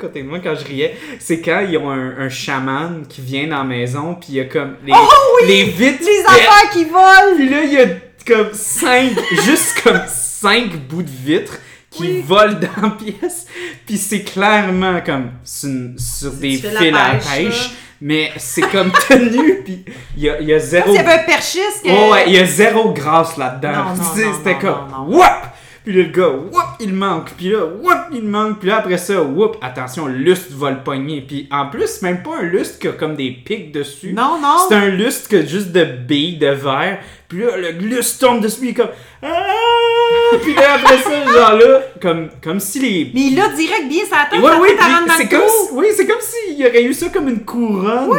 côté de moi quand je riais, c'est quand ils ont un, un chaman qui vient dans la maison, puis il y a comme les, Oh oui! les vitres. Les affaires qui volent! Puis là, il y a comme cinq, juste comme cinq bouts de vitres qui Oui. volent dans la pièce. Puis c'est clairement comme sur, des fils à pêche, là. mais c'est comme tenu, puis il y a, il y a zéro. Y avait un perchiste que. Ouais, ouais, il y a zéro grâce sais, non, C'était comme, whoop! Puis là, le gars, whoop, il manque. Puis là, whoop, il manque. Puis là, après ça, whoop, attention, lustre va le pogner. Puis en plus, c'est même pas un lustre qui a comme des pics dessus. Non, non. C'est un lustre que juste de billes, de verre. Puis là, le lustre tombe dessus, il est comme, ah! Puis là, après ça, genre là, comme, comme si les. Mais il l'a direct bien sa tête. Ouais, oui, c'est comme, si- oui, c'est comme s'il y aurait eu ça comme une couronne.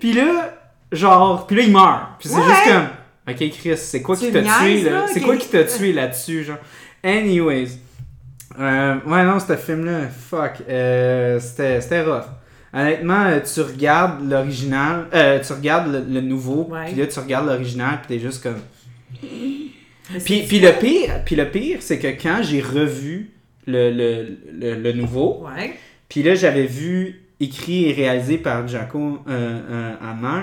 Puis là, genre, puis là, il meurt. Puis c'est Ouais. juste comme, ok, Chris, c'est quoi qui t'a tué, là? C'est quoi qui t'a tué là-dessus, genre? Anyways. Euh, ouais, non, ce film-là, fuck, euh, c'était rough. Honnêtement, euh, tu regardes l'original, euh, tu regardes le, le nouveau, puis là, tu regardes l'original, puis t'es juste comme... Puis, le pire, puis le pire, c'est que quand j'ai revu le, le, le, le nouveau, puis là, j'avais vu écrit et réalisé par Jaco euh, euh, Hammer.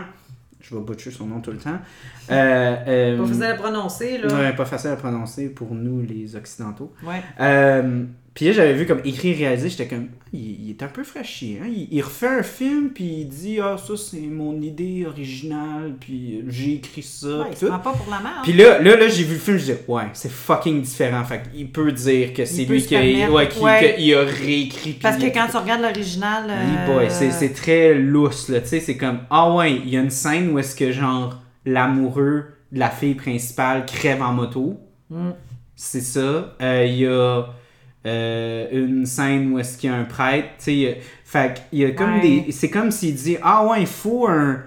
Je vais butcher son nom tout le temps. Euh, euh, Pas facile à prononcer, là. ouais, pas facile à prononcer pour nous, les Occidentaux. Ouais. Euh, puis là, j'avais vu comme écrit et réalisé, j'étais comme, Ah, il, il est un peu fraîchi. Hein? Il, il refait un film, puis il dit, ah, ça, c'est mon idée originale, puis j'ai écrit ça. Ouais, puis tout. pas pour la merde. Puis là, là, là j'ai vu le film, je disais, ouais, c'est fucking différent. Fait qu'il peut dire que c'est lui qui ouais, qui- ouais. qu'il a réécrit. Parce que quand tu regardes l'original. Hey euh, c'est, très lousse, là. Tu sais, c'est comme, ah ouais, il y a une scène où est-ce que, genre, l'amoureux de la fille principale crève en moto. Mm. C'est ça. Euh, Il y a euh, une scène où est-ce qu'il y a un prêtre. Tu sais, il fait qu'il y a comme Ouais. des. C'est comme s'il dit, ah ouais, il faut un.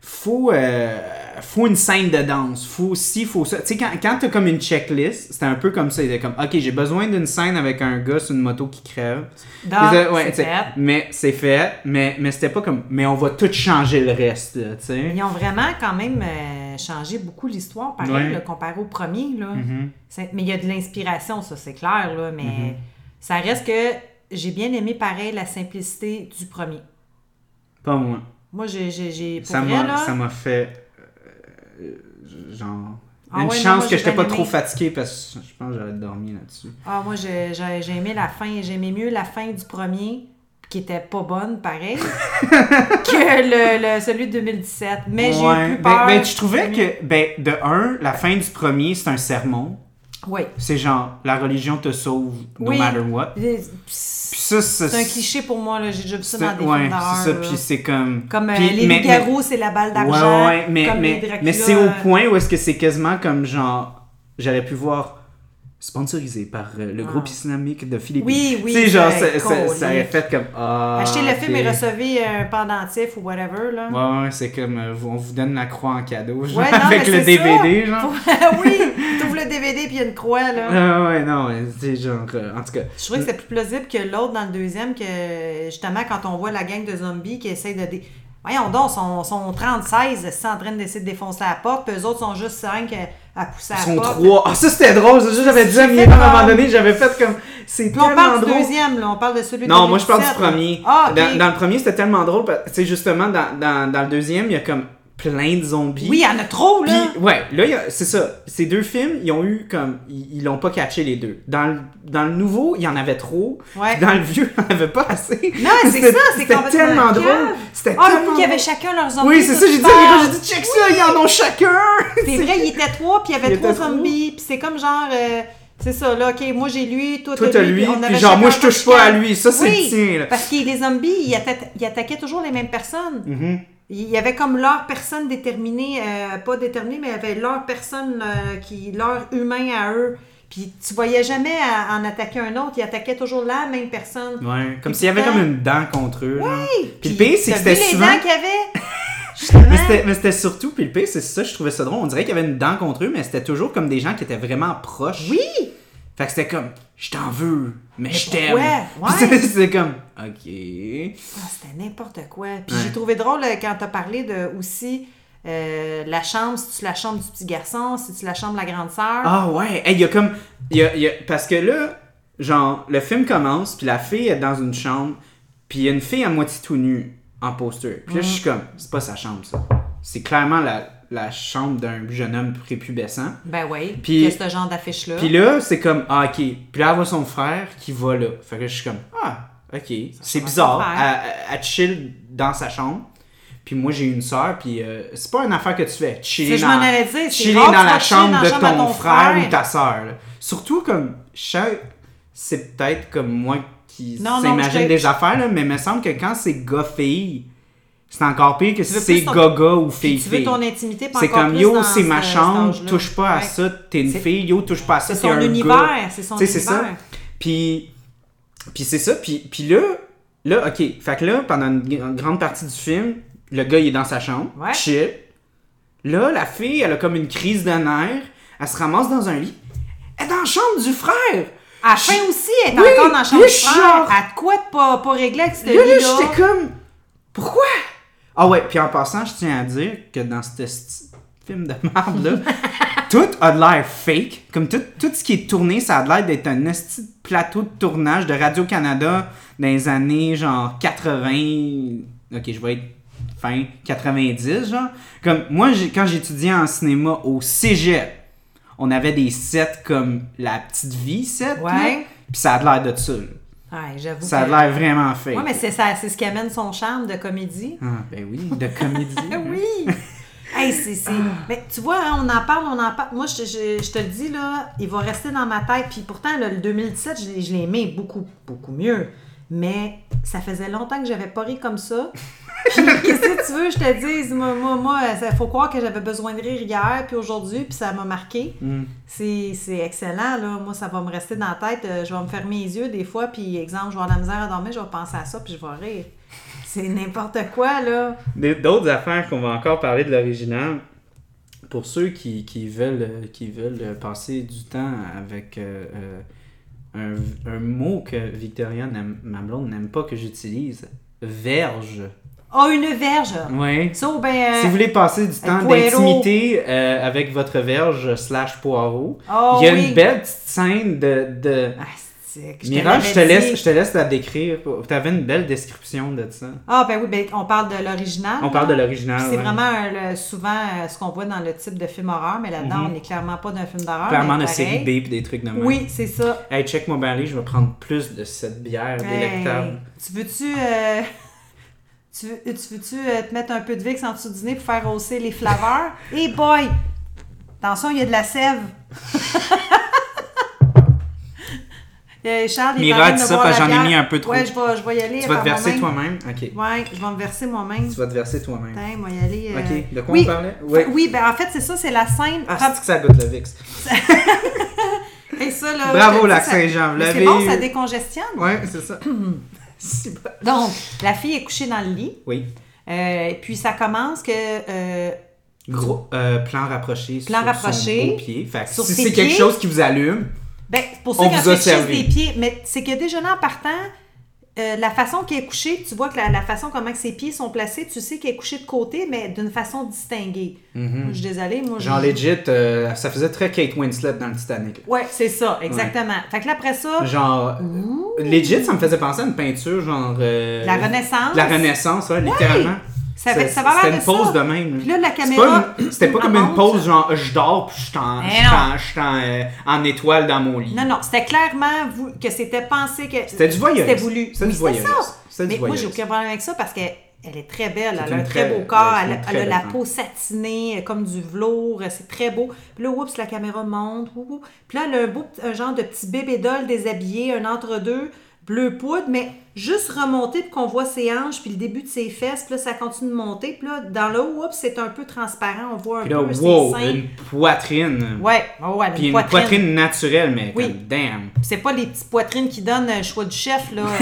Faut, euh, faut une scène de danse. Faut ci, faut ça. Tu sais, quand, quand t'as comme une checklist, c'était un peu comme ça. Il était comme, ok, j'ai besoin d'une scène avec un gars sur une moto qui crève. Donc, Puis ça, ouais, c'est fait. Mais c'est fait, mais, mais c'était pas comme. Mais on va tout changer le reste, tu sais. Ils ont vraiment quand même euh, changé beaucoup l'histoire, Ouais. là, comparé au premier. Là. Mhm. C'est- Mais il y a de l'inspiration, ça, c'est clair, là, mais Mhm. ça reste que j'ai bien aimé, pareil, la simplicité du premier. Pas moi. Moi, j'ai, ça m'a fait. Euh, genre. Ah une ouais, non, chance moi, que j'étais pas trop fatigué parce que je pense que j'aurais dormi là-dessus. ah, moi, j'ai, aimé la fin, j'aimais mieux la fin du premier, qui était pas bonne, pareil, que le, le- celui de 2017. Mais j'ai eu plus Ben, peur. ben, tu trouvais que, ben, de un, la fin du premier, c'est un sermon. Oui. C'est genre, la religion te sauve no Oui. matter what. Puis ça, c'est. C'est un cliché pour moi, là. j'ai déjà vu ça dans des ouais, films c'est ça. Puis c'est comme. Comme euh, puis- les mais- c'est la balle Ouais, d'argent. ouais, mais, comme les mais, Dracula, mais c'est au point où est-ce que c'est quasiment comme genre, j'aurais pu voir sponsorisé par euh, le Ah. groupe islamique de Philippines. Oui, oui, Tu sais, genre, c'est ça, ça, ça fait comme. Ah, Achetez le film et recevez un pendentif ou whatever, là. Ouais, ouais, c'est comme, euh, on vous donne la croix en cadeau, genre, Ouais, non, avec le c'est ça. DVD, genre. Oui, tu ouvres le DVD puis il y a une croix, là. Ah ouais, non, c'est genre, euh, en tout cas. Je trouvais que c'était plus plausible que l'autre dans le deuxième, que justement, quand on voit la gang de zombies qui essayent de. Dé... Voyons donc, sont, sont 30-16, c'est en train d'essayer de défoncer la porte, puis eux autres sont juste 5 à, à pousser Ils la sont porte. trois. Ah, ça c'était drôle, ça, j'avais à Mia fait à un moment donné, j'avais fait comme. C'est Puis on tellement parle du drôle. deuxième, là, on parle de celui de Non, moi je parle du 2017, là. premier. Ah, ok. dans, dans le premier, c'était tellement drôle, parce que, tu sais, justement, dans, dans, dans le deuxième, il y a comme plein de zombies. Oui, il y en a trop, là. Puis, ouais, là, c'est ça. Ces deux films, ils ont eu comme. Ils ils l'ont pas catché les deux. Dans le, dans le nouveau, il y en avait trop. Ouais. Dans le vieux, il n'y en avait pas assez. Non, c'est C'était- ça, c'est C'était complètement tellement cave. drôle. C'était le tellement y avait chacun leurs zombies. Oui, c'est ça, j'ai dit j'ai dit, check ça, ils en ont chacun! C'est vrai, il était trois, puis il y avait trois zombies. Puis c'est comme genre, euh, c'est ça, là, ok, moi j'ai lui, toi Toi, t'as lui, lui, on puis genre, moi, je touche pas à lui. Ça, c'est Oui, le tien, là. Parce que les zombies, ils attaquaient, ils attaquaient toujours les mêmes personnes. Mhm. Il y avait comme leur personne déterminée, euh, pas déterminée, mais il y avait leur personne, euh, qui, leur humain à eux. Puis tu voyais jamais à- en attaquer un autre, ils attaquaient toujours la même personne. Ouais, comme s'il y avait comme une dent contre eux. genre. Puis le Puis pire, c'est que c'était les souvent. dents qu'il y avait? Mais c'était- mais c'était surtout, puis le pire, c'est ça, je trouvais ça drôle. On dirait qu'il y avait une dent contre eux, mais c'était toujours comme des gens qui étaient vraiment proches. Oui! Fait que c'était comme, je t'en veux, mais, je t'aime. Ouais. C'était comme, ok. Ah, c'était n'importe quoi. Puis Ouais. j'ai trouvé drôle euh, quand t'as parlé de aussi euh, la chambre, si tu la chambre du petit garçon, si tu la chambre de la grande sœur? Ah ouais, Hey, il y a comme. il y a- y a- parce que là, genre, le film commence, puis la fille est dans une chambre, puis il y a une fille à moitié tout nue en poster. Puis là, je suis comme, c'est pas sa chambre, ça. C'est clairement la, la chambre d'un jeune homme prépubescent. Ben oui. Puis- ce genre d'affiche-là? Puis là, c'est comme, ah, ok. Puis là, elle voit son frère qui va là. Fait que je suis comme, ah, ok. C'est bizarre. Elle, elle chill dans sa chambre. Puis moi, j'ai une soeur, puis euh, c'est pas une affaire que tu fais. Chiller dans, chiller rare dans la chambre dans de chambre ton, ton frère, frère. ou ta soeur. là. Surtout comme, c'est peut-être comme moi qui s'imagine des affaires, là, mais il me semble que quand c'est gars-fille, c'est encore pire que si c'est ton- gaga ou Puis tu veux ton intimité pas C'est comme yo, c'est ma chambre, touche pas à Ouais. ça, t'es une fille, yo, touche pas à ça, C'est t'es son un univers, gars. c'est son sais, c'est univers. ça. Puis, puis c'est ça, puis, puis là, là, ok, fait que là, pendant une grande partie du film, le gars, il est dans sa chambre, Ouais. chill. Là, la fille, elle a comme une crise de nerfs, elle se ramasse dans un lit, elle est dans la chambre du frère! À la fin aussi, elle est Oui, encore dans la chambre là, du frère. genre- À de quoi de pas, pas régler avec ce Là, là, lit-là? j'étais comme. Pourquoi? Ah ouais, puis en passant, je tiens à dire que dans ce film de merde là, tout a de l'air fake. Comme tout, tout ce qui est tourné, ça a de l'air d'être un plateau de tournage de Radio-Canada dans les années genre 80. Ok, je vais être fin 90, genre. Comme moi, quand j'étudiais en cinéma au cégep, on avait des sets comme La Petite Vie, set. Ouais. Puis ça a de l'air de ça. là. Ouais, j'avoue. Ça a l'air vraiment fake. Ouais, mais c'est ça, c'est ce qui amène son charme de comédie. Ah, ben oui, de comédie. Ah oui! Hey, c'est, c'est- Mais tu vois, hein, on en parle, on en parle. Moi, je, je- je te le dis, là, il va rester dans ma tête. Puis pourtant, là, le 2017, je, l'ai- je l'ai aimé beaucoup, beaucoup mieux. Mais ça faisait longtemps que j'avais pas ri comme ça. Qu'est-ce que tu veux, je te dise? Moi, moi, moi, il faut croire que j'avais besoin de rire hier, puis aujourd'hui, puis ça m'a marqué. Mm. C'est, excellent, là. Moi, ça va me rester dans la tête. Euh, Je vais me fermer les yeux des fois, puis exemple, je vais avoir de la misère à dormir, je vais penser à ça, puis je vais rire. C'est n'importe quoi, là. D'autres affaires qu'on va encore parler de l'original. Pour ceux qui, qui veulent, qui veulent passer du temps avec euh, euh, un, un mot que Victoria, ma blonde, n'aime pas que j'utilise, verge. Oh, une verge! Oui. Ben. Si vous voulez passer du temps d'intimité euh, avec votre verge slash poireau, Oh, il y a oui. une belle petite scène de... de... Ah, je te Mira, je te, laisse, je te laisse la décrire. Tu avais une belle description de ça. Ah, ben oui, ben, on parle de l'original. On parle de là. l'original. C'est ouais. vraiment euh, le- souvent euh, ce qu'on voit dans le type de film horreur, mais là-dedans, Mhm. on n'est clairement pas d'un film d'horreur. Clairement de série. B pis des trucs de même. Oui, c'est ça. Hey, check bien aller, je vais prendre plus de cette bière délectable. Tu veux-tu. euh, tu veux- tu veux-tu euh, te mettre un peu de Vicks en dessous du nez pour faire hausser les flaveurs? Et boy! Attention, il y a de la sève. Euh, Charles, il Mira, dis me ça parce que la j'en ai mis un peu trop. Ouais, je vais, je vais y aller. Tu vas par te verser toi-même? Ok. Ouais, je vais me verser moi-même. Tu vas te verser toi-même. Attends, moi y aller. euh, Ok, de quoi oui. on parlait? Fait- Oui, ben en fait, c'est ça, c'est la scène. Ah, c'est que ça goûte le VIX. Et ça, là, Bravo, Lac ça- Saint-Jean, C'est bon, eu. ça décongestionne. Ouais, c'est ça. Donc, la fille est couchée dans le lit. oui. Euh, puis ça commence que. euh, Gros euh, plan rapproché Plan sur rapproché. son beau pied. Fait que Sur si c'est quelque chose qui vous allume, ben, pour ceux On qui vous a affichent servi. des pieds, mais c'est que déjà là, en partant, euh, la façon qu'elle est couchée, tu vois que la, la façon comment que ses pieds sont placés, tu sais qu'elle est couchée de côté, mais d'une façon distinguée. Moi, je suis désolée. Moi, genre legit, euh, ça faisait très Kate Winslet dans le Titanic. Ouais, c'est ça, exactement. Fait que là, après ça, Genre, legit, ça me faisait penser à une peinture genre. euh, la Renaissance. La Renaissance, ouais, littéralement. Ça, fait, C'est- ça va C'était une de pause ça. de même. Puis là, la caméra. pas une- C'était pas comme une pause genre je dors puis je suis en, je euh, en étoile dans mon lit. Non, non, c'était clairement que c'était pensé que. C'était du voyeurisme. C'était voulu. C'était Oui, du ça. Du Mais moi, j'ai aucun problème avec ça parce qu'elle elle est très belle. Elle a un très très- beau corps. Elle, a- elle la peau satinée, euh, comme du velours. euh, C'est très beau. Puis là, oups, la caméra monte. Puis là, elle a un beau un genre de petit bébé doll déshabillé, un entre-deux, bleu poudre, mais juste remonté pour qu'on voit ses hanches puis le début de ses fesses. Puis là, ça continue de monter. Puis là, dans le haut, c'est un peu transparent. On voit un Puis là, peu wow, ses seins. une poitrine. Ouais, oh, ouais, Puis une poitrine. naturelle, mais Oui. comme damn. C'est pas les petites poitrines qui donnent le choix du chef, là.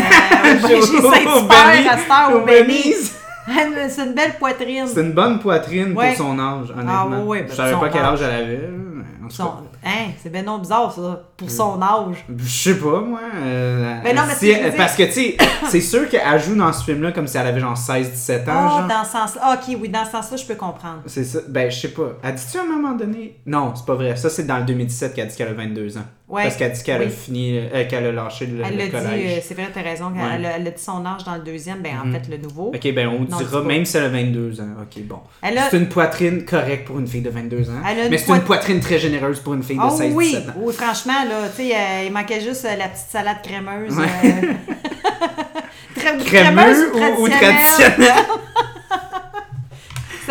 Euh, Au Saint-Hubert, à au. Benny's. c'est une belle poitrine. C'est une bonne poitrine Ouais. pour son âge, honnêtement. Ah, ouais, ouais, ben, je savais pas quel âge âge. elle avait. mais en tout Son- cas. Hein, c'est ben non bizarre, ça, pour son âge. Je sais pas, moi. euh, Mais non, mais si- que Parce que, tu sais, c'est sûr qu'elle joue dans ce film-là comme si elle avait genre 16-17 ans. Ah, genre. dans ce sens Ah, ok, oui, dans ce sens-là, je peux comprendre. C'est ça. Ben, je sais pas. Elle dit-tu à un moment donné? Non, c'est pas vrai. Ça, c'est dans le 2017 qu'elle dit qu'elle a 22 ans. Ouais. Parce qu'elle dit qu'elle a fini, euh, qu'elle a lâché le, Elle le collège. euh, c'est vrai, t'as raison, Ouais. elle, a- elle a dit son âge dans le deuxième, ben en Mhm. fait, le nouveau. Ok, ben on Non, dira, même si elle a 22 ans. Ok, bon. A- C'est une poitrine correcte pour une fille de 22 ans. Elle a une mais c'est poit- une poitrine très généreuse pour une fille de Oh 16-17 oui, ans. oui, franchement, là, tu sais, euh, il manquait juste la petite salade crémeuse. Ouais. crème- Crémeux ou, ou traditionnel C'est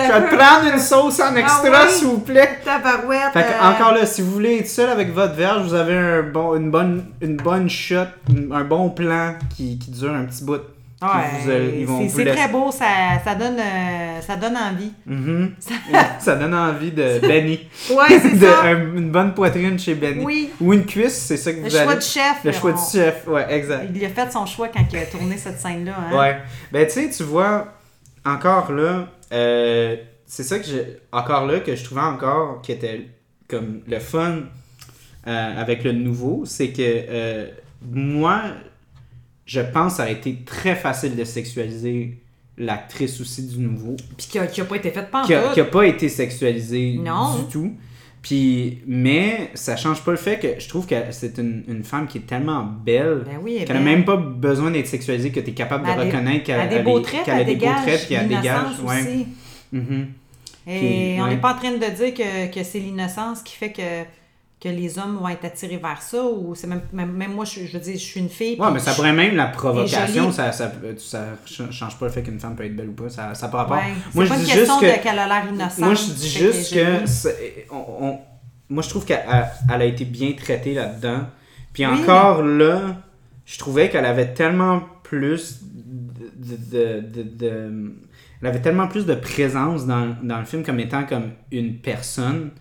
Je vais prendre une sauce en extra, Ah oui. s'il vous plaît. tabarouette. Fait que, euh, encore là, si vous voulez être seul avec votre verge, vous avez un bon, une, bonne, une bonne shot, un bon plan qui, qui dure un petit bout. Ouais, c'est- très beau, ça, ça, donne, euh, ça donne envie. Mhm. ça donne envie de Benny. Ouais, c'est ça. un- une bonne poitrine chez Benny. Oui. Ou une cuisse, c'est ça que vous Le choix allez. du chef. Le choix on- du chef, ouais, exact. Il a fait son choix quand il a tourné cette scène-là. Hein? Ouais. Ben, tu sais, tu vois, encore là, euh, c'est ça que j'ai. Encore là, que je trouvais encore qui était comme le fun euh, avec le nouveau, c'est que euh, moi, je pense que ça a été très facile de sexualiser l'actrice aussi du nouveau, Puis qui a, qui a pas été fait pas en qui a, qui a pas été sexualisée Non. du tout. Puis, mais ça change pas le fait que je trouve que c'est une, une femme qui est tellement belle Ben oui, qu'elle n'a même pas besoin d'être sexualisée, que tu es capable de Elle a des- reconnaître qu'elle Elle a des beaux traits, qu'elle a des beaux traits, puis elle dégage. Ouais. Mhm. Et Puis, on ouais. n'est pas en train de dire que, que c'est l'innocence qui fait que, que les hommes vont être attirés vers ça, ou c'est même, même, même moi, je, je veux dire, je suis une fille. Ouais, puis mais ça pourrait même la provocation, ça, ça, ça ch- change pas le fait qu'une femme peut être belle ou pas. Ça n'a pas rapport. Ouais. Moi, c'est je pas une dis question juste qu'elle a l'air innocente. Moi, je dis juste que. on- on- moi, je trouve qu'elle a, elle a été bien traitée là-dedans. Puis Oui. encore là, je trouvais qu'elle avait tellement plus de. de- de- de- elle avait tellement plus de présence dans, dans le film comme étant comme une personne.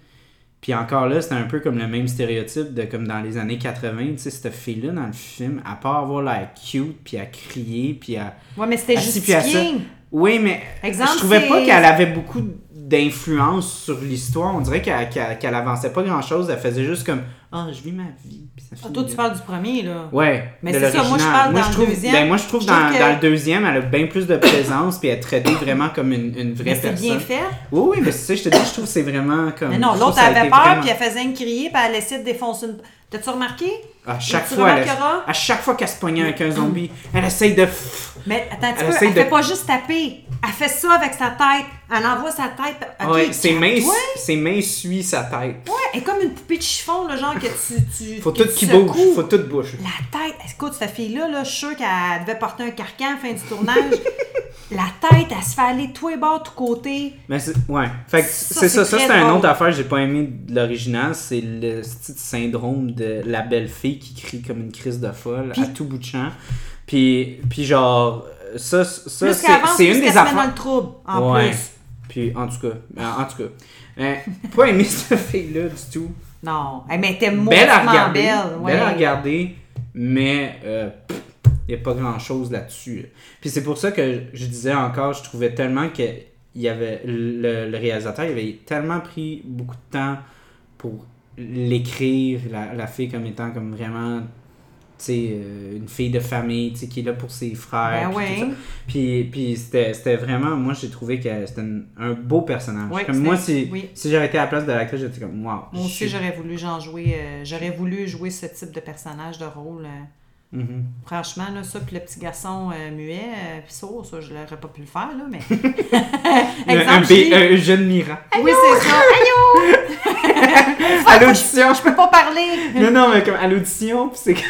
Puis encore là, c'était un peu comme le même stéréotype de comme dans les années 80. Tu sais, cette fille-là dans le film, à part avoir l'air cute, puis à crier, puis à. Ouais, mais c'était justifié. Oui, mais Exemple, je trouvais pas qu'elle avait beaucoup d'influence sur l'histoire. On dirait qu'elle qu'elle avançait pas grand-chose. Elle faisait juste comme « Ah, je vis ma vie. » Ah, toi, tu parles du premier, là. Ouais, Mais c'est ça, moi, je parle dans je le deuxième. Ben, moi, je trouve Je dans, que- dans le deuxième, elle a bien plus de présence, puis elle est traitée vraiment comme une, une vraie Mais c'est personne. bien fait. Oui, oui, mais c'est ça, je te dis, je trouve que c'est vraiment comme... Mais non, l'autre a avait peur, vraiment- puis elle faisait une crier, puis elle essayait de défoncer une. T'as-tu remarqué? À chaque fois, elle, à chaque fois qu'elle se pognait avec un zombie, elle essaye de... Mais attends Elle peu, elle de- fait pas juste taper. Elle fait ça avec sa tête. Elle envoie sa tête. Ok, ouais, ses mains, ses mains suivent sa tête. Ouais, elle est comme une poupée de chiffon, le genre que tu. tu Faut que tout qui bouge, faut tout bouge. La tête, écoute, cette fille-là, là, je suis sûre qu'elle devait porter un carcan à la fin du tournage. la tête, elle se fait aller tous les bords, de tous côtés. Mais c'est, ouais. Fait que c'est ça, c'est ça c'est un drôle. autre affaire que j'ai pas aimé de l'original, c'est le petit syndrome de la belle fille qui crie comme une crise de folle à tout bout de champ. Puis, puis genre, ça, ça c'est, une des met dans affaires. le trouble, en Ouais. plus. Puis en tout cas, en en tout cas, euh, pas aimé cette fille-là du tout. Non, elle m'était Belle à regarder, belle. ouais. belle à regarder, mais euh, il n'y a pas grand-chose là-dessus. Puis c'est pour ça que je disais encore, je trouvais tellement que il y avait le, le réalisateur, il avait tellement pris beaucoup de temps pour l'écrire, la, la fille comme étant comme vraiment, tu sais, euh, une fille de famille, tu sais, qui est là pour ses frères. Ben puis tout ça. ouais. Puis, puis c'était, vraiment, moi j'ai trouvé que c'était un, beau personnage. Ouais, comme moi, si, oui. si j'avais été à la place de l'actrice, j'étais comme, wow. Moi aussi, j'aurais voulu j'en jouer. euh, j'aurais voulu jouer ce type de personnage, de rôle. euh. Mhm. Franchement, là, ça, puis le petit garçon euh, muet, euh, puis sourd, ça, je l'aurais pas pu le faire, là, mais. Un, un, jeune Mira. Oui, c'est ça. Aïe! À l'audition. Je peux pas parler! Non, non, mais comme à l'audition, puis c'est que-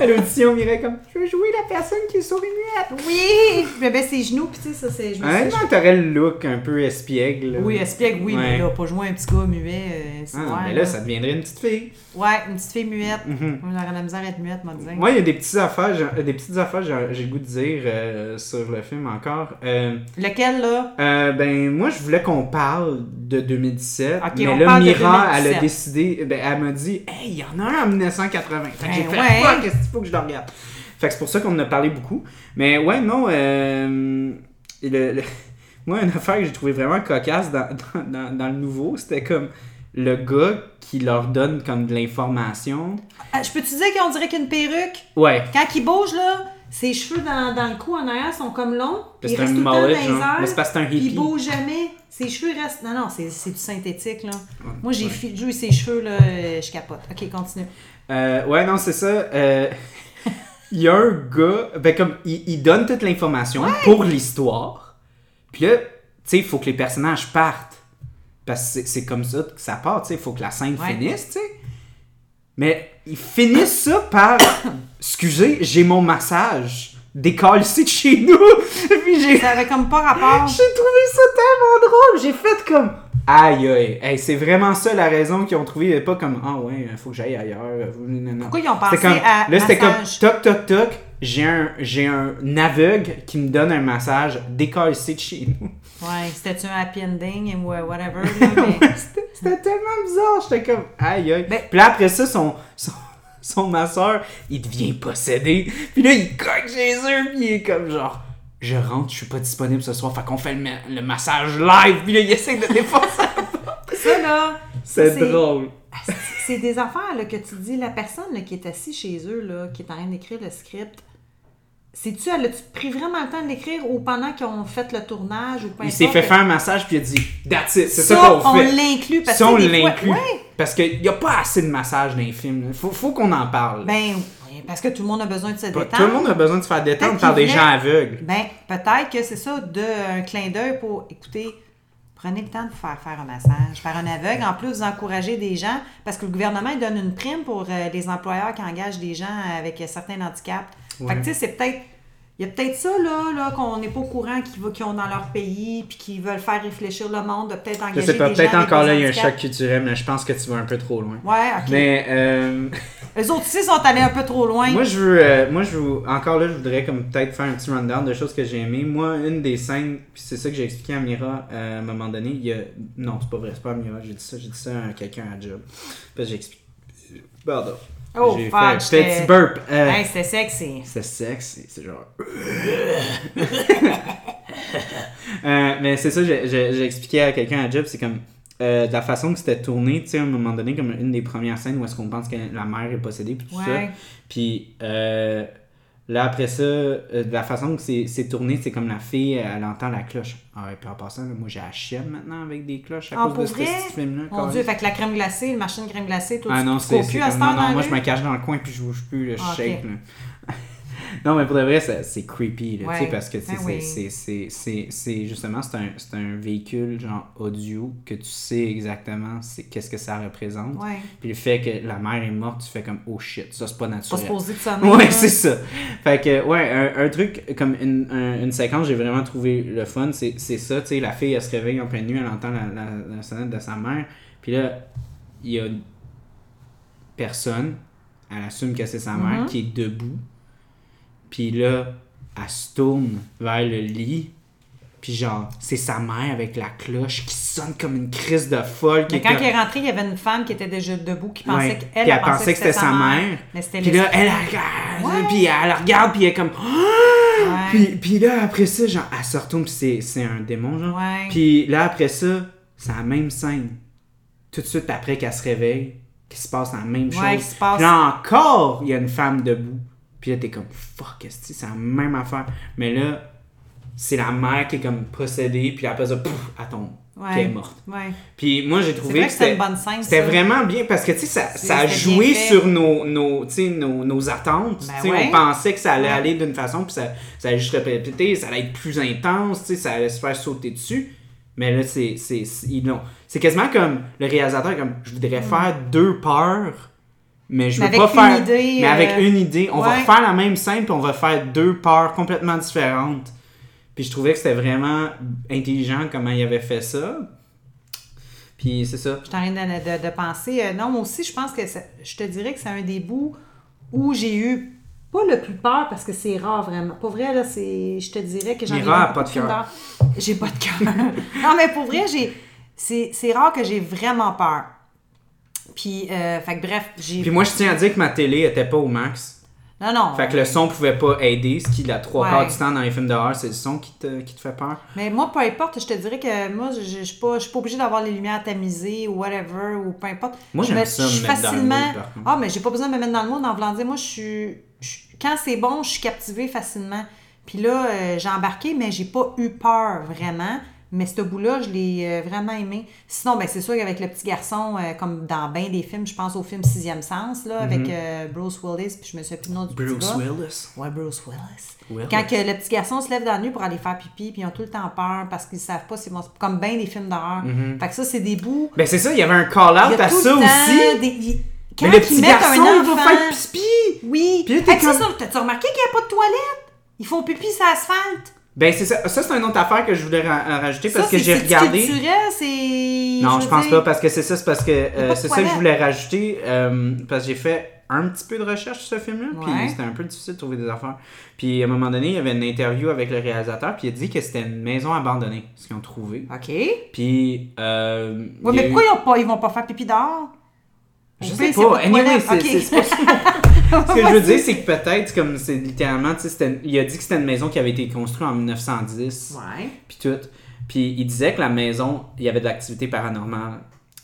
à l'audition, Mira est comme, je veux jouer la personne qui est souris muette. Oui! Je me baisse ses genoux, puis tu sais, ça, c'est. je Honnêtement, t'aurais le look un peu espiègle. là. Oui, espiègle, oui, Ouais. mais là, pas jouer un petit gars muet, euh, Ah, mais là, ça deviendrait une petite fille. Ouais, une petite fille muette. On aurait la misère à être muette, m'a dit. Moi, il y a des petites affaires, j'ai- des petites affaires, j'ai le goût de dire euh, sur le film encore. Euh, Lequel, là? Euh, ben, moi, je voulais qu'on parle de 2017. Ok, mais on là, parle de Mira, elle a 2017. décidé. Ben, elle m'a dit, hey, il y en a un en 1980. Fait que j'ai Ben fait, ouais. Fuck, qu'il faut que je le regarde? Fait que c'est pour ça qu'on en a parlé beaucoup. Mais ouais, non, euh, le- le- moi, une affaire que j'ai trouvé vraiment cocasse dans, dans, dans- dans le nouveau, c'était comme le gars qui leur donne comme de l'information. Ah, je peux te dire qu'on dirait qu'une perruque, Ouais. quand il bouge, là, ses cheveux dans, dans le cou en arrière sont comme longs. puis C'est il un reste tout le temps dans mullet, les airs, Mais c'est parce que c'est un hippie. il bouge jamais. Ses cheveux restent. Non, non, c'est du synthétique, là. Ouais. Moi, j'ai Ouais. figé ses cheveux, là, euh, je capote. Ok, continue. Euh, ouais, non, c'est ça. Euh, Il y a un gars, ben comme, il, il donne toute l'information pour l'histoire. Puis là, tu sais, il faut que les personnages partent. Parce que c'est- c'est comme ça que ça part, tu sais. Il faut que la scène Ouais. finisse, tu sais. Mais ils finissent ça par Excusez, j'ai mon massage. Décolle ici de chez nous. Puis j'ai. Ça avait comme pas rapport. J'ai trouvé ça tellement drôle. J'ai fait comme. Aïe aïe. Hey, c'est vraiment ça la raison qu'ils ont trouvé. Pas comme. Ah ouais, faut que j'aille ailleurs. Non, non. Pourquoi ils ont pensé C'était comme, à là, c'était comme toc toc toc. J'ai un, j'ai un aveugle qui me donne un massage. Décolle de chez nous. Ouais, c'était-tu un happy ending ou euh, whatever, mais... C'était, c'était tellement bizarre. J'étais comme. Aïe aïe. Ben- Puis là, après ça, son. son son masseur, il devient possédé. Puis là, il cogne chez eux, puis il est comme genre, je rentre, je suis pas disponible ce soir, fait qu'on fait le, ma- le massage live. Puis là, il essaie de défoncer. Ça, là, C'est drôle. C'est des affaires là, que tu dis, la personne là, qui est assise chez eux, là, qui est en train d'écrire le script, sais-tu, elle a-tu pris vraiment le temps de l'écrire ou pendant qu'ils ont fait le tournage ou peu Il s'est fait faire un massage, puis il a dit, that's it, c'est ça, Ça, qu'on on fait. l'inclut parce Ça, que on des fois- l'inclut. Ouais. Parce qu'il n'y a pas assez de massages dans les films. Il faut, faut qu'on en parle. Ben, oui, parce que tout le monde a besoin de se détendre. Tout le monde a besoin de se faire détendre par des gens aveugles. Ben, peut-être que c'est ça, de, un clin d'œil pour, écoutez, prenez le temps de vous faire faire un massage par un aveugle. En plus, vous encouragez des gens, parce que le gouvernement, il donne une prime pour euh, les employeurs qui engagent des gens avec euh, certains handicaps. Fait que, tu sais, c'est peut-être... Il y a peut-être ça, là, là qu'on n'est pas au courant qu'ils qu'ils ont dans leur pays, puis qu'ils veulent faire réfléchir le monde, de peut-être engager Je sais pas, peut-être encore là, il y a un choc culturel, mais je pense que tu vas un peu trop loin. Ouais, OK. Mais euh, Eux autres aussi sont allés un peu trop loin. moi, je veux, euh, moi, je veux, encore là, je voudrais comme peut-être faire un petit rundown de choses que j'ai aimées. Moi, une des scènes, puis c'est ça que j'ai expliqué à Mira euh, à un moment donné. Il y a, non, c'est pas vrai, c'est pas à Mira. J'ai dit ça, j'ai dit ça à quelqu'un à job. Parce que j'ai expliqué. Pardon. Oh, j'ai fuck, fait un petit burp. Euh, Hey, c'était sexy. C'est sexe, c'est- genre. Euh, mais c'est ça, j'ai- expliqué à quelqu'un à Job, c'est comme. euh, de la façon que c'était tourné, tu sais, à un moment donné, comme une des premières scènes où est-ce qu'on pense que la mère est possédée, puis tout ça. Ouais. Puis euh, là, après ça, euh, de la façon que c'est tourné, c'est comme la fille, elle entend la cloche. Ah ouais, puis en passant, là, moi j'ai chienne maintenant avec des cloches à Ah, cause de ce petit film-là. Mon. Dieu, fait que la crème glacée, le machin de crème glacée, tout Ah non, c'est non, non, moi je me cache dans le coin puis je bouge plus, là, je Ah, shake. Là. Non, mais pour de vrai, c'est creepy, là, tu sais, Ouais. parce que Ben c'est- oui. c'est justement, c'est un, un véhicule genre audio que tu sais exactement qu'est-ce que ça représente. Ouais. Puis le fait que la mère est morte, tu fais comme oh shit, ça c'est pas Pas naturel. supposé de sonner. Ouais, c'est ça. Fait que, ouais, un, un truc comme une, un- une séquence, j'ai vraiment trouvé le fun, c'est ça, tu sais, la fille, elle se réveille en pleine nuit, elle entend la, la, la sonnette de sa mère, puis là, il y a une personne, elle assume que c'est sa mère, Mhm. qui est debout, puis là, elle se tourne vers le lit, puis genre, c'est sa mère avec la cloche qui sonne comme une crise de folle. Mais quand comme- il est rentré, il y avait une femme qui était déjà debout qui pensait Ouais. qu'elle elle elle pensait que c'était sa mère. Mais c'était Puis là, elle, elle regarde, puis elle regarde, puis elle est comme... Ouais. Puis, là, après ça, genre, elle se retourne, puis c'est, c'est un démon, genre. Ouais. Puis là, après ça, c'est la même scène. Tout de suite après qu'elle se réveille, qu'il se passe la même chose. Passe- Puis là, encore, il y a une femme debout. Puis là, t'es comme, fuck, c'est la même affaire. Mais là, c'est la mère qui est comme possédée, puis après ça, pouf, elle tombe. Ouais. Puis elle est morte. Ouais. Puis moi, j'ai trouvé vrai que c'était vraiment bien parce que tu sais ça, a joué sur nos nos, nos, nos attentes. Ben ouais. On pensait que ça allait aller d'une façon puis ça, ça allait juste répéter, ça allait être plus intense, ça allait se faire sauter dessus. Mais là c'est c'est quasiment comme le réalisateur comme je voudrais faire deux peurs mais je. Mais veux pas faire une idée, mais avec euh, une idée, on va refaire la même scène puis on va faire deux peurs complètement différentes. Puis je trouvais que c'était vraiment intelligent comment il avait fait ça. Puis c'est ça. Je suis en train de, de- de penser. euh, non, moi aussi, je pense que ça- je te dirais que c'est un des bouts où j'ai eu pas le plus peur parce que c'est rare vraiment. Pour vrai, là, c'est. Je te dirais que j'en ai beaucoup pas de cœur. J'ai pas de cœur. non, mais pour vrai, j'ai. C'est c'est rare que j'ai vraiment peur. Puis, euh, fait que bref, j'ai. Puis moi, je tiens à dire que ma télé était pas au max. Non, non. Fait que le son pouvait pas aider, ce qui, la trois quarts du temps dans les films d'horreur, c'est le son qui te, qui te fait peur. Mais moi, peu importe, je te dirais que moi, je suis pas, je suis pas obligée d'avoir les lumières tamisées ou whatever, ou peu importe. Moi, Je j'aime me- ça, me suis mettre dans le facilement. mood, par contre. ah, mais j'ai pas besoin de me mettre dans le mood en voulant dire, moi, je suis. Quand c'est bon, je suis captivée facilement. Puis là, euh, j'ai embarqué, mais j'ai pas eu peur vraiment. Mais ce bout-là, je l'ai euh, vraiment aimé. Sinon, ben, c'est sûr qu'avec le petit garçon, euh, comme dans bien des films, je pense au film Sixième Sens, là, avec euh, Bruce Willis, puis je me souviens plus le nom du Mhm. Bruce. Willis. Ouais, Bruce Willis. Willis. Quand que le petit garçon se lève dans la nuit pour aller faire pipi, puis ils ont tout le temps peur parce qu'ils savent pas se- Comme bien des films d'horreur. Fait que ça, c'est des bouts. Ben c'est ça, il y avait un call-out à ça aussi. des- il- Quand Mais le petit garçon, il va faire pipi. Oui. Puis c'est t'as-tu remarqué qu'il n'y a pas de toilette? Ils font pipi sur l'asphalte. Ben c'est ça, ça c'est une autre affaire que je voulais ra- rajouter parce Ça, que j'ai regardé. c'est. Non, je pense dire- pas parce que c'est ça, c'est parce que euh, c'est ça que je voulais rajouter euh, parce que j'ai fait un petit peu de recherche sur ce film-là, Ouais. puis c'était un peu difficile de trouver des affaires. Puis à un moment donné, il y avait une interview avec le réalisateur, puis il a dit que c'était une maison abandonnée, ce qu'ils ont trouvé. OK. Puis euh, Ouais, mais eu- pourquoi ils, ont pas, ils vont pas faire pipi dehors? Je sais pas. Anyway, c'est Ok. c'est- c'est pas. Ce que je veux dire, c'est que peut-être, comme c'est littéralement, tu sais, il a dit que c'était une maison qui avait été construite en 1910, Ouais. puis tout. Puis il disait que la maison, il y avait de l'activité paranormale.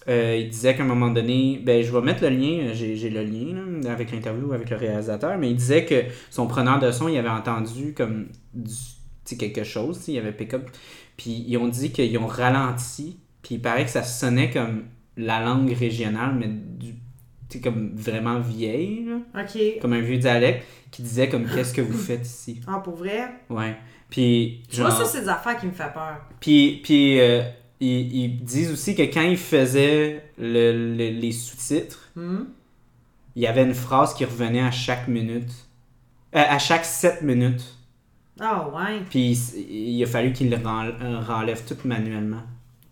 Euh, il disait qu'à un moment donné, ben je vais mettre le lien, j'ai j'ai le lien là, avec l'interview avec le réalisateur, mais il disait que son preneur de son, il avait entendu comme du, tu sais, quelque chose, il y avait pick-up, puis ils ont dit qu'ils ont ralenti, puis il paraît que ça sonnait comme la langue régionale, mais du, tu sais, comme vraiment vieille, là, OK. comme un vieux dialecte, qui disait comme qu'est-ce que vous faites ici, Ah, pour vrai? ouais. Puis genre- ça, c'est des affaires qui me font peur. puis, puis euh, ils, ils disent aussi que quand ils faisaient le- le- les sous-titres, Hmm? il y avait une phrase qui revenait à chaque minute. Euh, à chaque 7 minutes. Ah, ouais. Puis il, il a fallu qu'ils le ren- euh, renlèvent tout manuellement.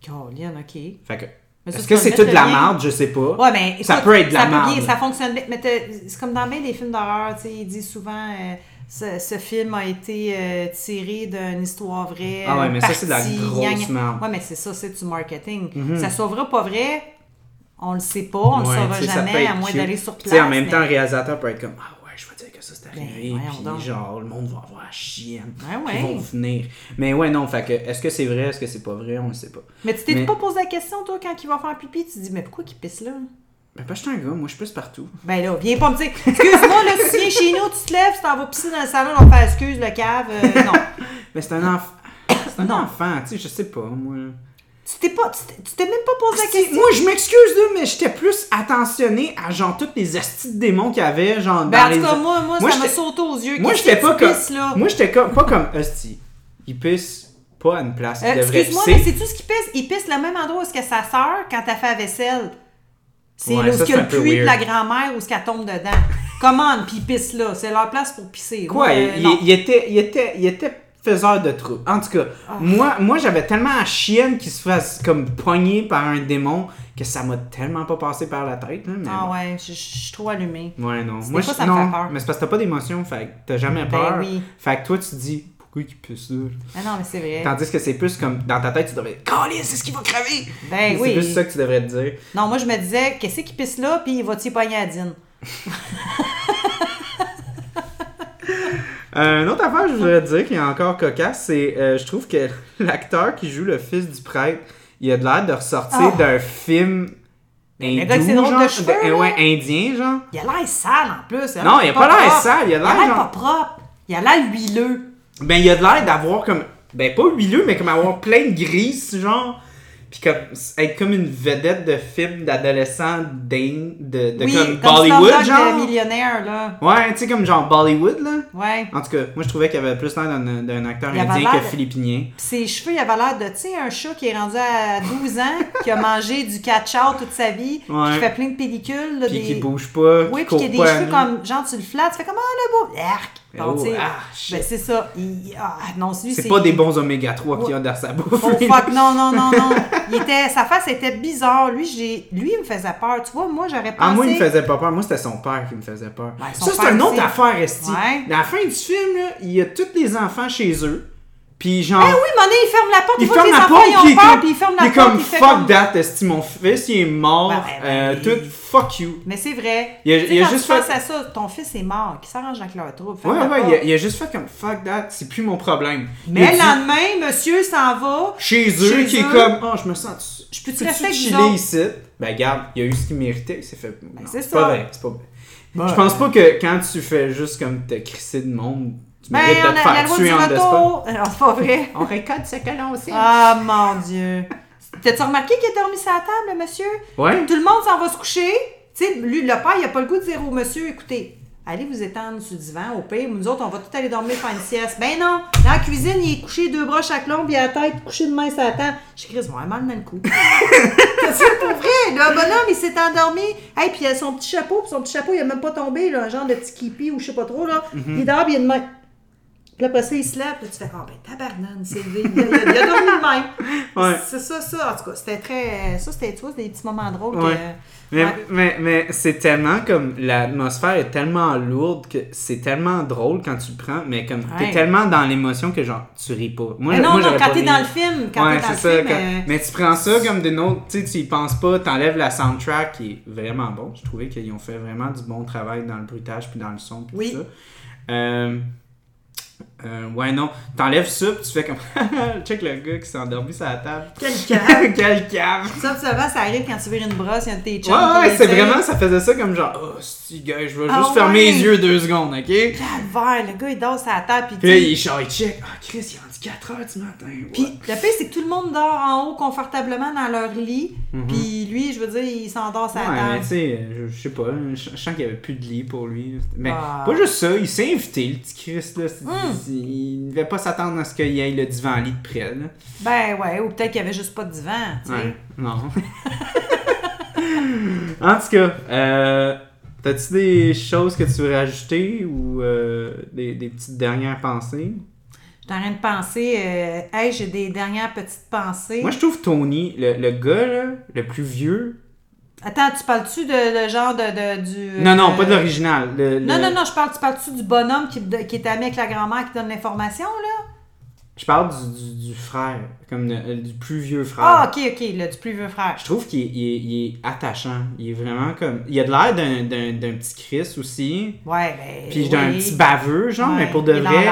Caroline, OK. Fait que, est-ce tu que c'est toute de la merde? Je sais pas. Ouais, mais Ça écoute, peut être de la ça merde. bien, ça fonctionne bien. Mais c'est comme dans bien les films d'horreur, tu sais, ils disent souvent euh, ce, ce film a été euh, tiré d'une histoire vraie. Ah ouais, euh, mais ça, c'est de la grosse merde. Ouais, mais c'est ça, c'est du marketing. Mhm. Ça soit vrai ou pas vrai, on le sait pas, on Ouais, le saura tu ça jamais, à moins d'aller sur Tu place. sais, en même mais- temps, le réalisateur peut être comme Ah ouais, je veux dire ça c'est Ben, arrivé. voyons puis donc. genre, le monde va avoir la chienne. Ouais, Ils vont venir. Mais ouais, non, fait que est-ce que c'est vrai, est-ce que c'est pas vrai, on le sait pas. Mais tu t'es Mais- pas posé la question, toi, quand il va faire pipi, tu te dis, mais pourquoi qu'il pisse là? Ben, pas je un gars, moi je pisse partout. Ben là, viens pas me dire, excuse-moi, là, tu viens chez nous, tu te lèves, tu t'en vas pisser dans le salon, on va faire excuse, le cave. euh, non. Mais c'est un enfant. C'est un Non. enfant, tu sais, je sais pas, moi. Tu t'es pas, tu t'es- même pas posé la question. moi, je m'excuse, mais j'étais plus attentionné à genre toutes les astis de démons qu'il y avait, genre Ben, dans en tout les. cas, moi, moi, Moi, ça m'a sauté aux yeux. Moi, j'étais pas comme. pisses, là? Moi, j'étais comme, pas comme hostie. Il pisse pas à une place. Euh, Excuse-moi, mais c'est tout ce qu'il pisse. Il pisse le même endroit où est-ce que sa sœur quand elle fait la vaisselle. C'est Ouais, où qu'il y a le puits de la grand-mère où est-ce qu'elle tombe dedans. Comment, puis pisse là. C'est leur place pour pisser. Quoi, Moi, il, euh, il- non. il était, il, était, il était faiseur de troubles. En tout cas, Ah. moi, moi j'avais tellement la chienne qui se fasse comme pogner par un démon que ça m'a tellement pas passé par la tête. Mais Ah ouais, je je- je suis trop allumée. Ouais, non. Moi, je- ça me non, fait peur. Mais c'est parce que t'as pas d'émotion, fait que t'as jamais Ben peur. oui. Fait que toi, tu te dis, pourquoi il pisse là? Ah non, mais c'est vrai. Tandis que c'est plus comme, dans ta tête, tu devrais Calais, c'est ce qui va crever! Ben c'est oui. plus ça que tu devrais te dire. Non, moi, je me disais, qu'est-ce qui pisse là, puis il va-tu y pogner à Dine? Euh, une autre affaire, je voudrais dire qui est encore cocasse, c'est, euh, je trouve que l'acteur qui joue le fils du prêtre, il a de l'air de ressortir Ah. d'un film hindou, de cheveux, de- ouais, indien, genre. Il a l'air sale en plus. Non, il a pas l'air sale, il a l'air a l'air genre- pas propre. Il a l'air huileux. Ben, il a de l'air d'avoir comme. Ben, pas huileux, mais comme avoir plein de grises, genre. Puis comme, être comme une vedette de film d'adolescent de, de oui, comme comme Bollywood, genre. millionnaire, là. Ouais, tu sais, comme genre Bollywood, là. Ouais. En tout cas, moi, je trouvais qu'il avait plus l'air d'un d'un acteur indien que de- philippinien. Puis ses cheveux, il avait l'air de, tu sais, un chat qui est rendu à 12 ans, qui a mangé du catch-out toute sa vie, Ouais. qui fait plein de pellicules. là, Puis des... qui bouge pas, Oui, qui puis qui a des cheveux comme, genre, tu le flattes, tu fais comme, ah, le beau, arc. Oh, ah, ben, c'est ça. Il... Ah, non, C'est pas des bons oméga 3 qu'il y a dans sa bouffe. Oh fuck, non, non, non, non. Il était, sa face était bizarre. Lui, j'ai, lui, il me faisait peur. Tu vois, moi, j'aurais pensé. Ah, moi, il me faisait pas peur. Moi, c'était son père qui me faisait peur. Ben, ça, c'est une autre affaire, Esti. Ouais. À la fin du film, là, il y a tous les enfants chez eux. Puis genre. Eh oui, Monet, il ferme la porte. Il ferme la porte, ils puis il ont est peur, puis il ferme la est porte. comme il fuck comme- that, esti, mon fils, il est mort. Ben, ben, euh, ben, tout, fuck you. Mais c'est vrai. Il a- Tu sais, il a quand juste fait- à ça, ton fils est mort, qui s'arrange avec leur trouble. Ouais, ouais, il a, il a juste fait comme fuck that, c'est plus mon problème. Mais le dit lendemain, monsieur s'en va. chez eux, qui est comme, oh, je me sens. Je peux-tu rester chiller ici? Ben, regarde, il a eu ce qu'il méritait, il s'est fait. non, c'est c'est ça. pas vrai, c'est pas vrai. Ben, Je pense pas que quand tu fais juste comme te crisser de monde, tu Ben, mérites de on te a la faire loi tuer du en retour. Non, c'est pas vrai. On récolte ce que l'on sait. Ah, mon Dieu. T'as-tu remarqué qu'il a dormi sur la table, le monsieur? Ouais? Tout le monde s'en va se coucher. Tu sais, lui, le père, il a pas le goût de dire au monsieur, écoutez, allez vous étendre sur le divan, au pire, nous autres, on va tout aller dormir faire une sieste. Ben non, dans la cuisine, il est couché deux bras chaque long, puis à la tête, couché de main sur la table. J'ai Chris, moi, mal le coup. c'est pour vrai, le bonhomme, il s'est endormi. Hey, puis il a son petit chapeau, puis son petit chapeau, il a même pas tombé, là, un genre de petit kipi ou je sais pas trop, là. Il est dehors, puis il a une main. Puis là, après ça, il se lève, puis tu fais, ah ben, tabarnane, c'est levé. Il il a- il a dormi de même. Ouais. C'est ça, ça. En tout cas, c'était très. Ça, c'était, tu vois, c'était des petits moments drôles. Ouais. Que... Mais, Ouais. mais, mais c'est tellement comme l'atmosphère est tellement lourde que c'est tellement drôle quand tu le prends, mais comme t'es tellement dans l'émotion que genre tu ris pas. Moi, Mais non, moi, non, quand t'es dans le film, quand ouais, t'es dans c'est le ça. film. quand- euh, Mais tu prends ça comme d'une autre, tu sais, tu y penses pas, t'enlèves la soundtrack qui est vraiment bon. Je trouvais qu'ils ont fait vraiment du bon travail dans le bruitage puis dans le son puis Oui. tout ça. Euh, euh, ouais, non, t'enlèves ça puis tu fais comme check le gars qui s'est endormi sur la table. Quel cave! Quel cave! Ça, tu vois, ça arrive quand tu vires une brosse, il y a tes chums. Ouais, ouais, c'est vraiment, ça faisait ça comme genre, oh, si, gars, je vais Ah juste fermer les yeux deux secondes, ok? Puis Calvaire, le gars, il dort sur la table. Puis, là, tu- il, check, ah, Chris, il est rendu 4 heures du matin. ouais. Puis le pire, c'est que tout le monde dort en haut confortablement dans leur lit. Puis lui, je veux dire, il s'endort Mhm. Ouais, table. tu sais, je, je sais pas, je, je sens qu'il y avait plus de lit pour lui. Mais Ah. pas juste ça, il s'est invité, le petit Chris, là. Hum. Il ne devait pas s'attendre à ce qu'il y ait le divan-lit de près, là. Ben ouais, ou peut-être qu'il y avait juste pas de divan, tu sais. Ouais, non. en tout cas, euh, t'as-tu des choses que tu veux rajouter ou euh, des, des petites dernières pensées? J'étais en train de penser, euh, hey, j'ai des dernières petites pensées. Moi, je trouve Tony, le, le gars, là, le plus vieux. Attends, tu parles-tu de le genre de, de- du. Non, non, euh, pas de l'original. le- Non, non, non, je parle, tu parles-tu du bonhomme qui, de- qui est ami avec la grand-mère qui donne l'information, là? Je parle du, du, du frère, comme le- du plus vieux frère. Ah, ok, ok, le du plus vieux frère. Je trouve qu'il est, il est- il est attachant. Il est vraiment comme. Il a de l'air d'un, d'un, d'un petit Chris aussi. Ouais, ben. Puis d'un oui. petit baveux, genre, Ouais, mais pour de il vrai.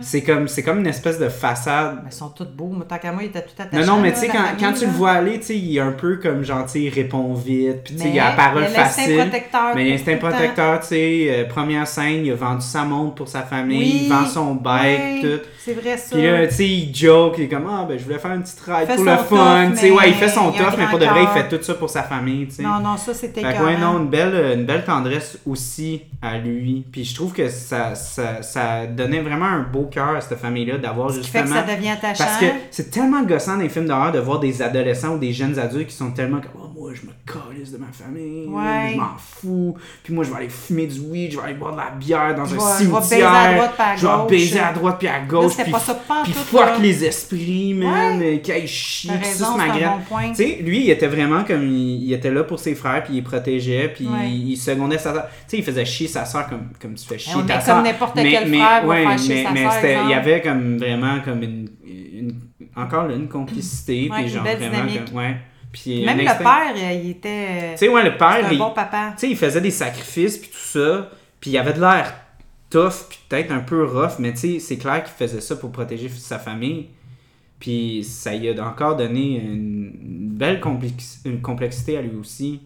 C'est comme, c'est comme une espèce de façade. Mais ils sont tous beaux. Moi, tant qu'à moi, il était tout attaché. Non, non, mais tu sais, quand, quand tu le vois aller, tu sais, il est un peu comme gentil, il répond vite, puis tu sais, il a la parole facile. protecteur. Mais temps. protecteur, tu sais, euh, première scène, il a vendu sa montre pour sa famille, Oui, il vend son bike, oui, tout. C'est vrai, ça. Puis là, tu sais, il joke, il est comme, ah, ben, je voulais faire une petite ride fait pour le fun, tu sais, ouais, il fait son tough, mais pour de vrai, il fait tout ça pour sa famille, tu sais. Non, non, ça, c'était écœurant. ouais, non, une belle, une belle tendresse aussi à lui. Puis je trouve que ça, ça, ça donnait vraiment un beau cœur à cette famille-là d'avoir Ce qui fait justement. que ça devient attachant. Parce que c'est tellement gossant dans les films d'horreur de voir des adolescents ou des jeunes adultes qui sont tellement comme moi je me calisse de ma famille, Ouais. je m'en fous, puis moi je vais aller fumer du weed, je vais aller boire de la bière dans Je un vais- je vais cimetière, baiser à droite puis à je vais gauche. baiser à droite puis à gauche, c'était puis pas ça pantoute, puis fuck les esprits, man, euh, qu'ils chient, raison, ma graine. bon. Tu sais, lui, il était vraiment comme. Il, il était là pour ses frères, puis il protégeait, puis Ouais. il, il secondait sa soeur. Tu sais, il faisait chier sa soeur comme, comme tu fais chier ta comme soeur. n'importe quel frère va faire chier sa mais sœur, c'était- il y avait comme vraiment comme une. une- encore là, une complicité, Ouais, puis genre vraiment. Comme, ouais. Puis Même le père, euh, il était. Tu sais, ouais, le père, un il, bon papa. tu sais, il faisait des sacrifices, puis tout ça, puis il avait de l'air tough, puis peut-être un peu rough, mais tu sais, c'est clair qu'il faisait ça pour protéger sa famille. Puis ça lui a encore donné une, belle complex- une complexité à lui aussi.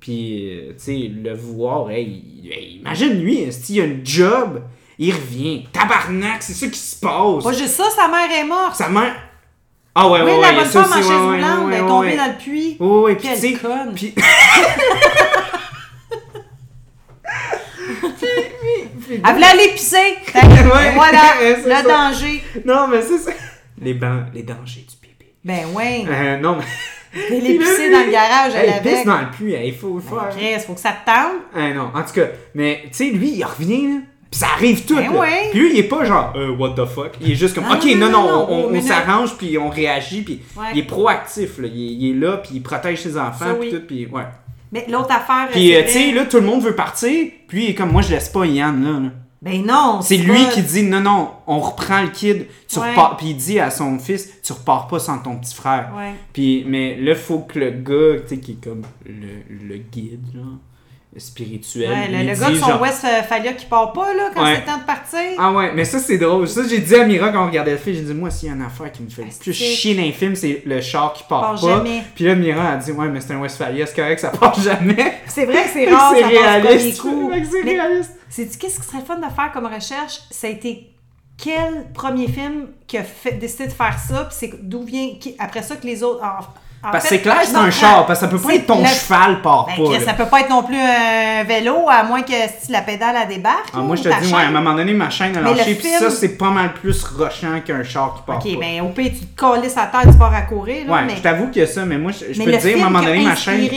Puis, euh, tu sais, le voir, hey, hey, imagine lui, s'il a un job, il revient. Tabarnak, c'est ça qui se passe. Pas juste ça, sa mère est morte. Sa mère. Ah ouais, oui, ouais, ouais. la il y a bonne femme en chaise ouais, ouais, roulante, ouais, elle est ouais, tombée ouais. dans le puits. Ouais, ouais, puis Quelle conne. Puis. Elle voulait aller pisser. Et Ouais, voilà, le danger. Non, mais c'est ça. Les, ban- les dangers du bébé. Ben ouais. Euh, non, mais. Elle est dans le garage, elle il pisse avait. dans le puits, il faut, faut faire. Chris, faut que ça te tente. Ah non, en tout cas, mais tu sais, lui, il revient, là. Pis ça arrive tout, Ben là. ouais. Puis lui, il est pas genre, euh, what the fuck. Il est juste comme, Non, ok, non, non, on, s'arrange, puis on réagit, puis Ouais. il est proactif, là. Il, est- il est là, puis il protège ses enfants, puis tout, puis ouais. Mais l'autre affaire. Puis, euh, tu sais, là, tout le monde veut partir, puis il est comme, moi, je laisse pas Yann, là. là. Ben non! C'est lui pas- qui dit non, non, on reprend le kid, tu Ouais. repars. Puis il dit à son fils, tu repars pas sans ton petit frère. Ouais. Puis, mais là, faut que le gars, tu sais, qui est comme le, le guide, là, spirituel. Ouais, le, le dit gars de son genre- Westphalia qui part pas, là, quand Ouais. c'est temps de partir. Ah ouais, mais ça c'est drôle. Ça j'ai dit à Mira quand on regardait le film, j'ai dit moi s'il y a une affaire qui me fait le plus chier dans les films, c'est le char qui part, Part pas. jamais. Puis là Mira a dit ouais mais c'est un Westphalia, c'est correct, ça part jamais. C'est vrai que c'est rare, c'est réaliste. C'est réaliste. sais-tu qu'est-ce qui serait fun de faire comme recherche? Ça a été quel premier film qui a fait, décidé de faire ça, puis c'est d'où vient, qui- après ça que les autres... en Parce que c'est clair c'est un char, parce que ça peut pas être ton le- cheval part Ben, pas. là. ça peut pas être non plus un vélo, à moins que si la pédale elle débarque. Ah, moi je te dis, ouais, à un moment donné, ma chaîne a lâché, puis film- ça c'est pas mal plus rushant qu'un char qui part Ok, pas. ben au pire, tu te colles à terre, tu pars à courir. Là, ouais, mais, je t'avoue que ça, mais moi je, je mais peux te dire, à un moment qui a donné, ma chaîne.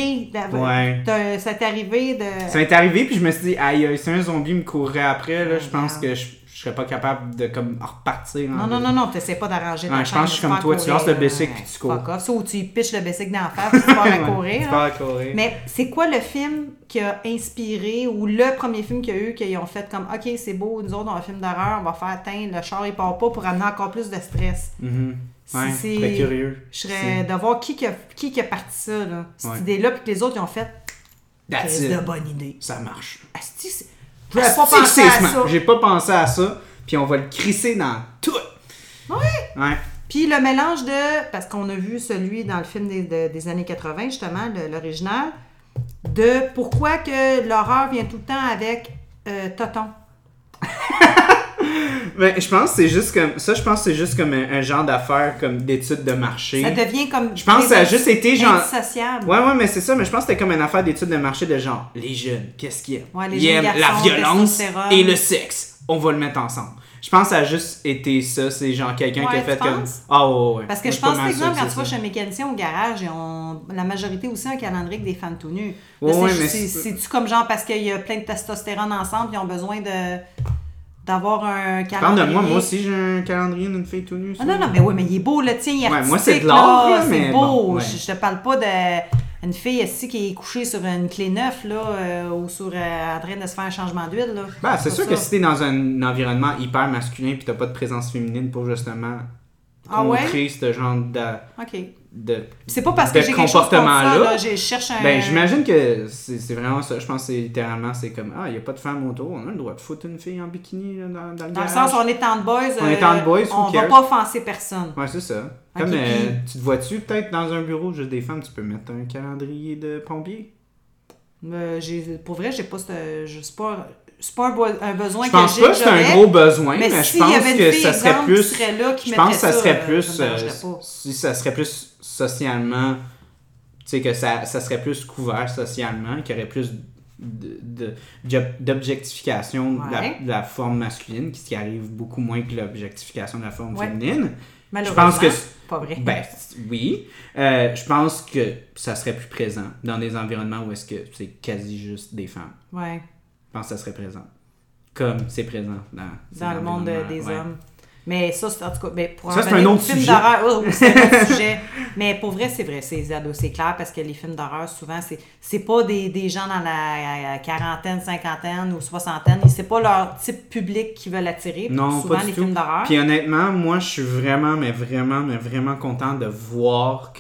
Ouais. ça t'est arrivé de... Ça m'est arrivé, puis je me suis dit, aïe, si un zombie me courait après, là, je pense que je serais pas capable de comme repartir. en Non, non, non, non, t'essaies pas d'arranger ta je pense que je suis comme toi, tu lances le là. bicycle, puis tu cours. Fuck off. Tu pitches le bicycle d'en face, puis tu pars à courir. Tu là. pars à courir. Mais c'est quoi le film qui a inspiré, ou le premier film qu'il y a eu, qu'ils ont fait comme, OK, c'est beau, nous autres, on a un film d'horreur, on va faire atteindre, le char, il part pas pour amener encore plus de stress. Ouais, Si je c'est- serais curieux. Je serais de voir qui qui a, qui qui a parti ça, là. Cette Ouais. idée-là, puis que les autres, ils ont fait, c'est de bonne idée. Ça marche. Asti, J'aurais pas pensé à ça. J'ai pas pensé à ça, puis on va le crisser dans tout. Ouais. Ouais. Puis le mélange de. Parce qu'on a vu celui dans le film des, de- des années 80, justement, l'original, de pourquoi que l'horreur vient tout le temps avec euh, Toton. Mais je pense que c'est juste comme. Ça, je pense que c'est juste comme un, un genre d'affaire, comme d'études de marché. Ça devient comme. Je pense que ça a juste été genre. Indissociable. Ouais, ouais, mais c'est ça, mais je pense que c'était comme une affaire d'études de marché de genre, les jeunes, qu'est-ce qu'ils aiment? Ouais, les Ils jeunes aiment la violence et le sexe. On va le mettre ensemble. Je pense que ça a juste été ça. C'est genre quelqu'un qui a fait tu comme. Ah ouais, ouais. Parce que Moi, je pense, par exemple, quand tu vas chez un mécanicien au garage, ils ont la majorité aussi un calendrier avec des femmes tout nues. Ouais, c'est- mais c'est- C'est-tu comme genre parce qu'il y a plein de testostérone ensemble, ils ont besoin de d'avoir un calendrier. Parle de moi, moi aussi j'ai un calendrier d'une fille tout nue. Ah non, non, mais oui, mais il est beau, le tien, il est Ouais, moi, c'est de l'art, là, c'est mais beau. bon, ouais. je, je te parle pas de une fille ici qui est couchée sur une clé neuf, là, euh, ou sur, euh, en train de se faire un changement d'huile, là? Ben, c'est sûr ça. que si t'es dans un environnement hyper masculin pis t'as pas de présence féminine pour justement Ah ouais? ce genre de, OK. De C'est pas parce que j'ai chose ça, comportement-là. là, cherche un... Ben, j'imagine que c'est vraiment ça. Je pense que c'est littéralement, c'est comme, ah, il n'y a pas de femme autour, on a le droit de foutre une fille en bikini là, dans, dans le Dans le sens, on est en boys, On est en boys, who on va pas offenser personne. Ouais, c'est ça. Comme, euh, tu te vois-tu peut-être dans un bureau juste des femmes, tu peux mettre un calendrier de pompier? Euh, j'ai- pour vrai, j'ai pas ce- je- c'est pas, c'est pas un, un besoin Je pense pas que c'est un gros besoin, mais, Mais je y pense avait que ça serait plus. là, qui Je pense que ça serait euh, plus. euh, si ça serait plus socialement. Tu sais, que ça, ça serait plus couvert socialement, qu'il y aurait plus de- de- d'ob- d'objectification de, la, Ouais. de la forme masculine, qui arrive beaucoup moins que l'objectification de la forme Ouais. féminine. Malheureusement, pense que- pas vrai. Ben, oui. Euh, je pense que ça serait plus présent dans des environnements où est-ce que c'est quasi juste des femmes. ouais, Je pense que ça serait présent. Comme c'est présent dans, dans le monde des ouais. hommes. Mais ça, c'est en tout cas, ben, pour Ça, en un autre sujet. d'horreur, oh, oui, c'est un autre sujet. Mais pour vrai, c'est vrai, c'est ado, c'est clair, parce que les films d'horreur, souvent, c'est, c'est pas des, des gens dans la euh, quarantaine, cinquantaine ou soixantaine. C'est pas leur type public qui veulent attirer. Non, souvent, pas du les tout. films d'horreur. Puis honnêtement, moi, je suis vraiment, mais vraiment, mais vraiment content de voir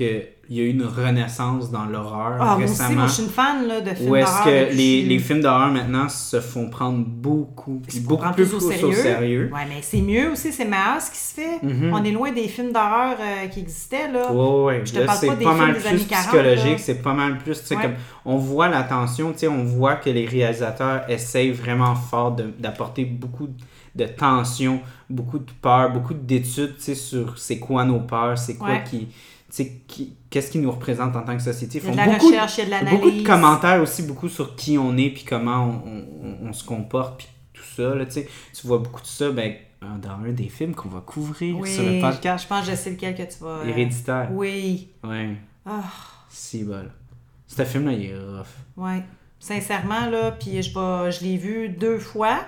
qu'il y a eu une renaissance dans l'horreur Ah, moi aussi, récemment. moi, je suis une fan là, de films où est-ce d'horreur. que les, les films d'horreur maintenant se font prendre beaucoup, se beaucoup plus plus au au sérieux? sérieux. Ouais, mais c'est mieux aussi, c'est meilleur ce qui se fait. Mhm. On est loin des films d'horreur euh, qui existaient, là. Ouais, ouais. Je te Là, parle c'est pas des pas films mal des plus années 40, psychologique, là. c'est pas mal plus, Ouais. comme on voit l'attention, on voit que les réalisateurs essayent vraiment fort de- d'apporter beaucoup de tension, beaucoup de peur, beaucoup d'études, tu sais, sur c'est quoi nos peurs, c'est quoi Ouais. qui- qu'est-ce qui nous représente en tant que société? Ils Il y a de la beaucoup, recherche, il y a de l'analyse. beaucoup de commentaires aussi, beaucoup sur qui on est, puis comment on, on- on se comporte, puis tout ça, là, tu vois beaucoup de ça, ben, dans un des films qu'on va couvrir Oui, sur le podcast, Je pense que je sais lequel que tu vas. euh, Héréditaire. Oui. Ouais. Ah, Si bol. Ce film-là, il est rough. ouais. Sincèrement, là, puis je, je l'ai vu deux fois.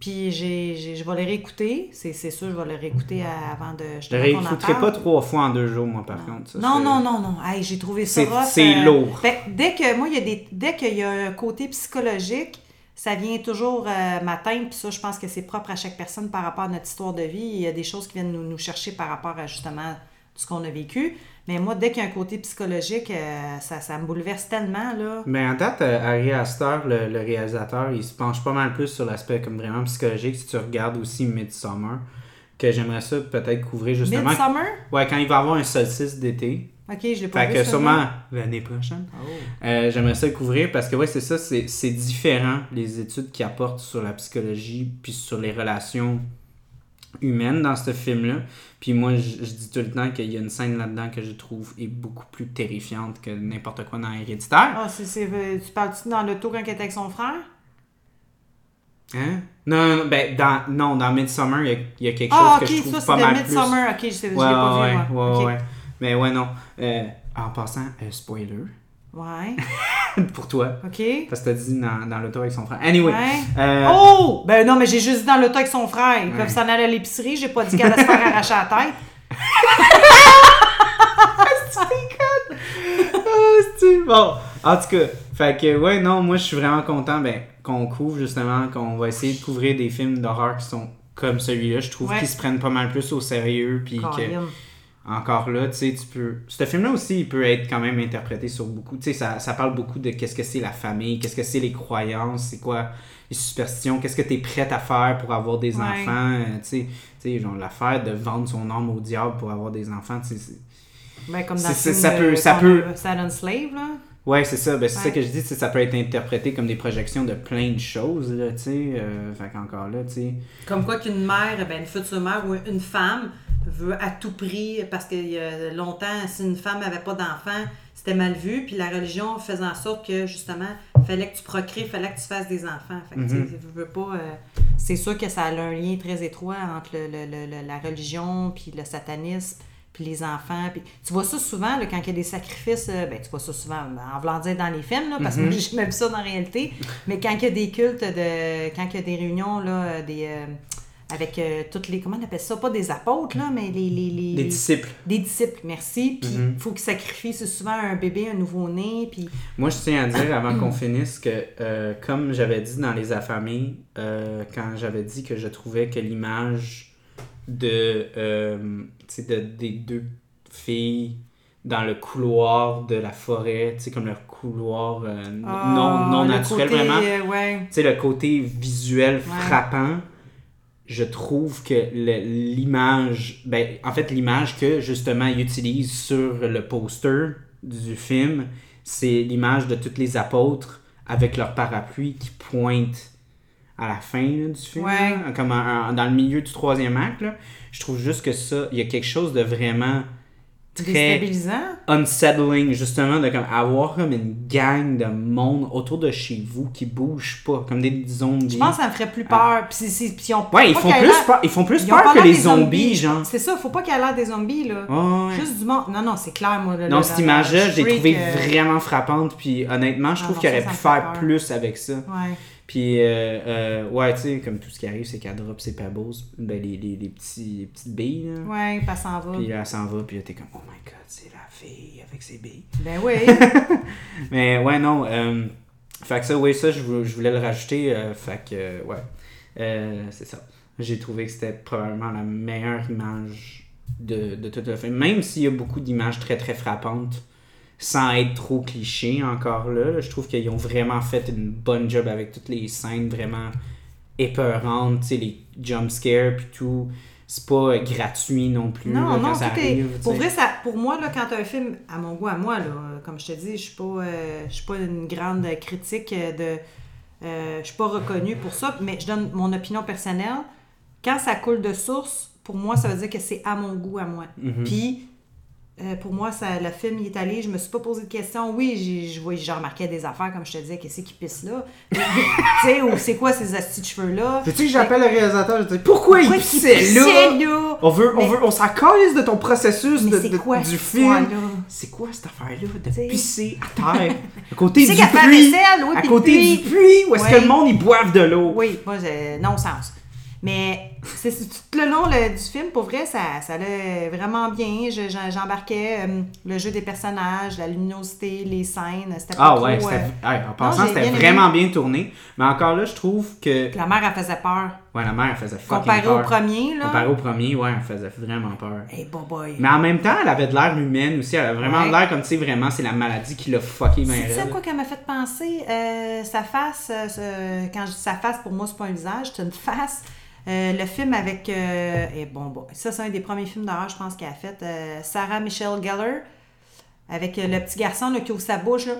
Puis j'ai, je vais le réécouter. C'est, sûr, je vais le réécouter à- avant de. Je en réécouterai pas trois fois en deux jours, moi, par contre. ça, Non, non, non, non. Hey, j'ai trouvé ça C'est- euh, lourd. fait dès que moi, il y a des. Dès qu'il y a un côté psychologique, ça vient toujours euh, m'atteindre. Puis ça, je pense que c'est propre à chaque personne par rapport à notre histoire de vie. Il y a des choses qui viennent nous, nous chercher par rapport à justement ce qu'on a vécu. Mais moi, dès qu'il y a un côté psychologique, euh, ça, ça me bouleverse tellement. Là. Mais en date, euh, Harry Astor, le, le réalisateur, il se penche pas mal plus sur l'aspect comme vraiment psychologique. Si tu regardes aussi Midsummer, que j'aimerais ça peut-être couvrir justement. Midsummer? Ouais, quand il va avoir un solstice d'été. Ok, je l'ai pas Fait vu. que sûrement l'année prochaine. Oh. Euh, J'aimerais ça le couvrir parce que ouais, c'est ça, c'est c'est différent les études qui apportent sur la psychologie puis sur les relations humaines dans ce film-là. Puis moi, je, je dis tout le temps qu'il y a une scène là-dedans que je trouve est beaucoup plus terrifiante que n'importe quoi dans Héréditaire. Ah, c'est, c'est, euh, tu parles-tu dans l'auto quand il était avec son frère? Hein? Non, non, non, ben, dans, non, dans Midsummer, il y a, il y a quelque Ah, chose ok, que je trouve ça, pas c'est mal de plus... Midsummer. Ok, je, sais, je l'ai pas ouais, vu, moi. ouais, ouais. Mais ouais, non. Euh, en passant, euh, spoiler, Ouais, pour toi, ok. parce que t'as dit dans, dans l'auto avec son frère. Anyway, Ouais. euh, Oh! Ben non, mais j'ai juste dit dans l'auto avec son frère. Ils Ouais. peuvent s'en aller à l'épicerie. J'ai pas dit qu'elle allait se faire arracher la tête. Ah, c'est bon. En tout cas, fait que ouais, non, moi je suis vraiment content ben, qu'on couvre justement, qu'on va essayer de couvrir des films d'horreur qui sont comme celui-là. Je trouve Ouais. qu'ils se prennent pas mal plus au sérieux, puis que. Encore là, tu sais, tu peux. Ce film-là aussi, il peut être quand même interprété sur beaucoup. Tu sais, ça, ça parle beaucoup de qu'est-ce que c'est la famille, qu'est-ce que c'est les croyances, c'est quoi les superstitions, qu'est-ce que tu es prête à faire pour avoir des Ouais. enfants. euh, Tu sais, tu sais, genre l'affaire de vendre son âme au diable pour avoir des enfants, tu sais. c'est- Ben, comme dans le film ça de- peut- ça peut- a- Silent Slave, là. Ouais, c'est ça. Ben, c'est ça que je dis. tu sais, Ça peut être interprété comme des projections de plein de choses, là, tu sais. Euh, fait qu'encore là, tu sais. Comme quoi qu'une mère, ben, une future mère ou une femme veut à tout prix, parce qu'il y a longtemps, si une femme n'avait pas d'enfant, c'était mal vu, puis la religion faisait en sorte que, justement, fallait que tu procrées, fallait que tu fasses des enfants. Fait que, Mhm. veux pas... euh, c'est sûr que ça a un lien très étroit entre le- le- le- la religion, puis le satanisme, puis les enfants. Puis, tu vois ça souvent, là, quand il y a des sacrifices, euh, ben, tu vois ça souvent, en voulant dire dans les films, là, parce que j'ai jamais vu ça dans la réalité, mais quand il y a des cultes, de, quand il y a des réunions, là, euh, des... avec euh, toutes les. Comment on appelle ça? Pas des apôtres, là, mais les. les, les- Des disciples. des disciples, merci. Puis il Mhm. faut qu'ils sacrifient c'est souvent un bébé, un nouveau-né. Puis. Moi, je tiens à dire avant qu'on finisse que, euh, comme j'avais dit dans Les Affamés, euh, quand j'avais dit que je trouvais que l'image de, tu sais, de, des deux filles dans le couloir de la forêt, tu sais, comme le couloir non, Ah, non naturel, côté, vraiment. ouais. tu sais, le côté visuel frappant, je trouve que l'image, ben, en fait, l'image que justement il utilise sur le poster du film, c'est l'image de tous les apôtres avec leur parapluie qui pointent à la fin là, du film, Ouais. là, comme en- en- dans le milieu du troisième acte. là. Je trouve juste que ça, il y a quelque chose de vraiment très unsettling, justement, de comme avoir comme une gang de monde autour de chez vous qui bouge pas, comme des zombies. Je pense que ça me ferait plus peur. Puis, ils ont Ouais, ils font, plus peur, ils font plus ils peur que les zombies, genre. C'est ça, faut pas qu'il y ait l'air des zombies, là. Ouais. Juste du monde. Non, non, c'est clair, moi. le- Non, cette image-là, le je l'ai trouvée euh, vraiment frappante, puis honnêtement, je Ah trouve qu'il aurait pu faire peur. plus avec ça. Ouais. Puis, euh, euh, ouais, tu sais, comme tout ce qui arrive, c'est qu'elle drop ses pebbles, ben, les, les, les petits, les petites billes, là. Ouais, puis elle s'en va. Puis là, elle s'en va, puis là, t'es comme, oh my god, c'est la fille avec ses billes. Ben oui. Mais ouais, non. Euh, fait que ça, oui, ça, je, vou- je voulais le rajouter. euh, fait que, euh, ouais. Euh, c'est ça. J'ai trouvé que c'était probablement la meilleure image de, de tout le film. Même s'il y a beaucoup d'images très, très frappantes, sans être trop cliché encore là, là, je trouve qu'ils ont vraiment fait une bonne job avec toutes les scènes vraiment épeurantes, tu sais, les jump scares puis tout. C'est pas euh, gratuit non plus Non, là, non, quand ça est- Pour vrai, ça, pour moi, là, quand un film, à mon goût, à moi, là, comme je te dis, je suis pas, euh, je suis pas une grande critique de. euh, je suis pas reconnue pour ça, mais je donne mon opinion personnelle. Quand ça coule de source, pour moi, ça veut dire que c'est à mon goût, à moi. Mhm. Puis, euh, pour moi, ça, le film il est allé, je me suis pas posé de questions. Oui, j'ai, remarqué des affaires, comme je te disais, qu'est-ce qui pisse là? tu sais, ou c'est quoi ces astis de cheveux-là? Veux-tu que j'appelle le réalisateur je dis pourquoi, il Pourquoi pissait là? pissait là? On veut, on veut, on s'en calisse de ton processus de, de- quoi du film. C'est quoi cette affaire-là de T'sais. pisser à terre? À côté Tu sais du puits, oui, à côté du puits où est-ce que le monde ils boivent de l'eau. Oui, moi, non sens. Mais c'est tout le long le- du film, pour vrai, ça, ça allait vraiment bien. Je- J'embarquais euh, le jeu des personnages, la luminosité, les scènes. C'était pas Ah trop, ouais, euh, ouais, en passant, c'était aimé. vraiment bien tourné. Mais encore là, je trouve que. puis La mère, elle faisait peur. Ouais, la mère, elle faisait fucking Comparé peur. au premier, là. Comparé au premier, ouais, elle faisait vraiment peur. Hey, boy, boy. Mais en même temps, elle avait de l'air humaine aussi. Elle avait vraiment Ouais. de l'air comme, tu sais, vraiment, c'est la maladie qui l'a fucké C'est ça quoi qu'elle m'a fait penser? Euh, sa face, euh, ce- quand je dis sa face, pour moi, c'est pas un visage, c'est une face. Euh, le film avec. euh, et bon, bon, ça, c'est un des premiers films d'horreur, je pense, qu'elle a fait. euh, Sarah Michelle Gellar, avec le petit garçon là, qui ouvre sa bouche, là,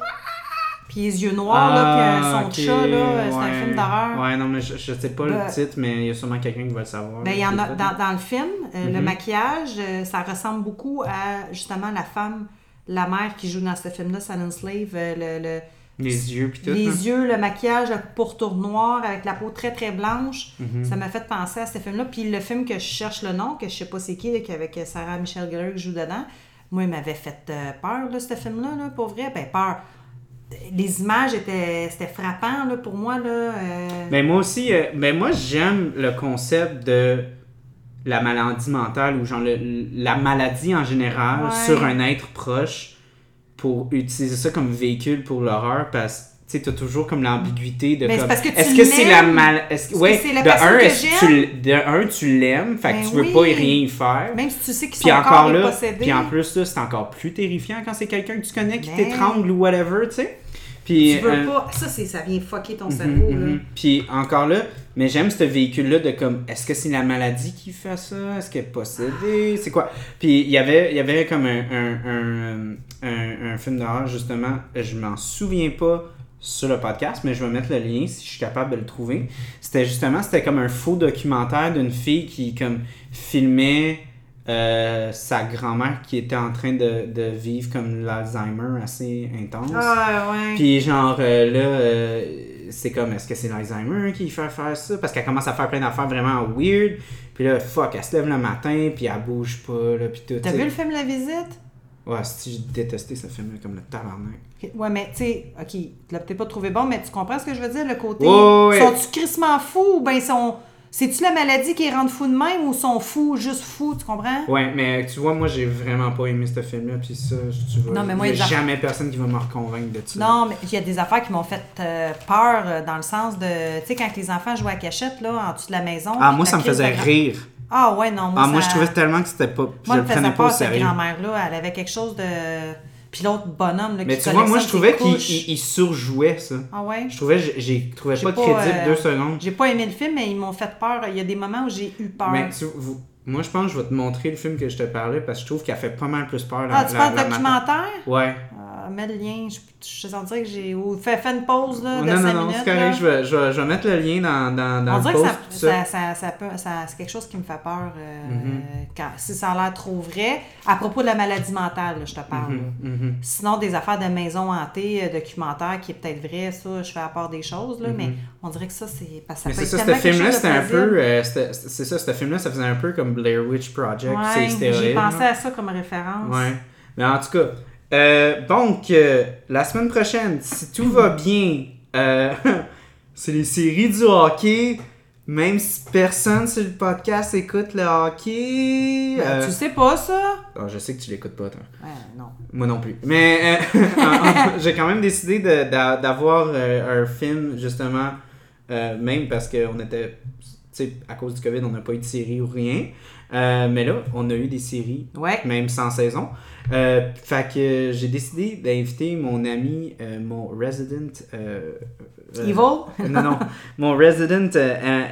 puis les yeux noirs, là, puis son Ah, ok, chat, là, c'est un film d'horreur. Ouais, non, mais je, je sais pas Ben- le titre, mais il y a sûrement quelqu'un qui va le savoir. Ben, il y en a dans, dans le film, le Mhm. maquillage, ça ressemble beaucoup à justement la femme, la mère qui joue dans ce film-là, Silent Slave, euh, le- le, Les yeux, puis tout. Les hein. yeux, le maquillage, le pourtour noir avec la peau très très blanche, Mhm. ça m'a fait penser à ce film-là. Puis le film que je cherche le nom, que je sais pas c'est qui, là, avec Sarah Michelle Gellar qui joue dedans, moi, il m'avait fait euh, peur, là, ce film-là, là, pour vrai. Ben, peur. Les images étaient, c'était frappant là, pour moi. Là, euh, Ben moi aussi, euh, ben moi j'aime le concept de la maladie mentale ou genre le- la maladie en général Ouais. sur un être proche pour utiliser ça comme véhicule pour l'horreur parce que tu sais t'as toujours comme l'ambiguïté de comme est-ce que c'est la mal est-ce que ouais que c'est la de un que tu de un tu l'aimes fait que Ben tu veux oui. pas y rien y faire même si tu sais qu'ils sont puis encore là, puis en plus là, c'est encore plus terrifiant quand c'est quelqu'un que tu connais qui Ben. t'étrangle ou whatever, tu sais. Puis tu veux euh, pas. Ça, c'est, ça vient fucker ton Mhm, cerveau. Là. Puis encore là, mais j'aime ce véhicule-là de comme, est-ce que c'est la maladie qui fait ça? Est-ce qu'elle est possédée? C'est quoi? Puis il y avait, il y avait comme un, un, un, un- un film d'horreur, justement, je m'en souviens pas sur le podcast, mais je vais mettre le lien si je suis capable de le trouver. C'était justement, c'était comme un faux documentaire d'une fille qui comme filmait euh, sa grand-mère qui était en train de, de vivre comme l'Alzheimer assez intense. Ah, ouais. Puis genre euh, là, euh, c'est comme est-ce que c'est l'Alzheimer qui fait faire ça? Parce qu'elle commence à faire plein d'affaires vraiment weird. Puis là, fuck, elle se lève le matin, puis elle bouge pas, là, puis tout. T'as vu le film La Visite? Ouais, si j'ai détesté ce film-là comme le tabarnak. Ouais, mais tu sais, ok, tu l'as peut-être pas trouvé bon, mais tu comprends ce que je veux dire, le côté. Ouais, ouais, ouais. Sont-tu crissement fous ou ben sont. C'est-tu la maladie qui les rend fous de même ou sont fous, juste fous, tu comprends? Ouais, mais tu vois, moi j'ai vraiment pas aimé ce film-là, puis ça, tu vois, Non, mais moi, il y a jamais personne qui va me reconvaincre de ça. Non, mais il y a des affaires qui m'ont fait euh, peur euh, dans le sens de. Tu sais, quand les enfants jouaient à cachette, là, en dessous de la maison. Ah, moi ça me faisait rire. Ah, ouais, non, moi. ah, moi je trouvais tellement que c'était pas. Moi, je le me prenais faisait pas peur, au cette sérieux. grand-mère-là. Elle avait quelque chose de. Puis l'autre bonhomme, là, Mais qui tu vois, moi je trouvais qu'il surjouait ça. Ah, ouais? Je trouvais, j'ai- trouvé pas pas, crédible euh, deux secondes. J'ai pas aimé le film, mais ils m'ont fait peur. Il y a des moments où j'ai eu peur. Mais tu- vous- moi, je pense que je vais te montrer le film que je te parlais parce que je trouve qu'il a fait pas mal plus peur. Ah, tu parles documentaire? Ouais. Mets le lien. Je, je que j'ai. Ou fais, fais une pause là, de non, 5 non, non, minutes. c'est correct. Je vais, je, vais, je vais mettre le lien dans, dans, dans On le dirait que post. ça, ça. ça, ça, peut- ça- c'est quelque chose qui me fait peur euh, Mhm. quand, si ça a l'air trop vrai. À propos de la maladie mentale, là, je te parle. là. Mhm, mhm. Sinon, des affaires de maison hantée, euh, documentaire, qui est peut-être vrai, ça, je fais à part des choses, là, mais on dirait que ça, c'est. Parce que Mhm. Mais ça peut c'est ça, ce film-là, c'était un peu. euh, c'était- c'est ça, ce film-là, ça faisait un peu comme Blair Witch Project. c'est Ouais, stéroïde, j'ai là. pensé à ça comme référence. Ouais. Mais en tout cas, euh, donc, euh, la semaine prochaine, si tout va bien, euh, c'est les séries du hockey. Même si personne sur le podcast écoute le hockey. Ben, Tu sais pas ça? oh, je sais que tu l'écoutes pas, toi. Ouais, non. Moi non plus. Mais j'ai quand même décidé d'avoir un film, justement, même parce qu'on était, tu sais, à cause du COVID, on n'a pas eu de série ou rien. Mais là, on a eu des séries, Ouais. même sans saison. Euh, fait que j'ai décidé d'inviter mon ami, euh, mon resident. euh, Evil? non, non. Mon resident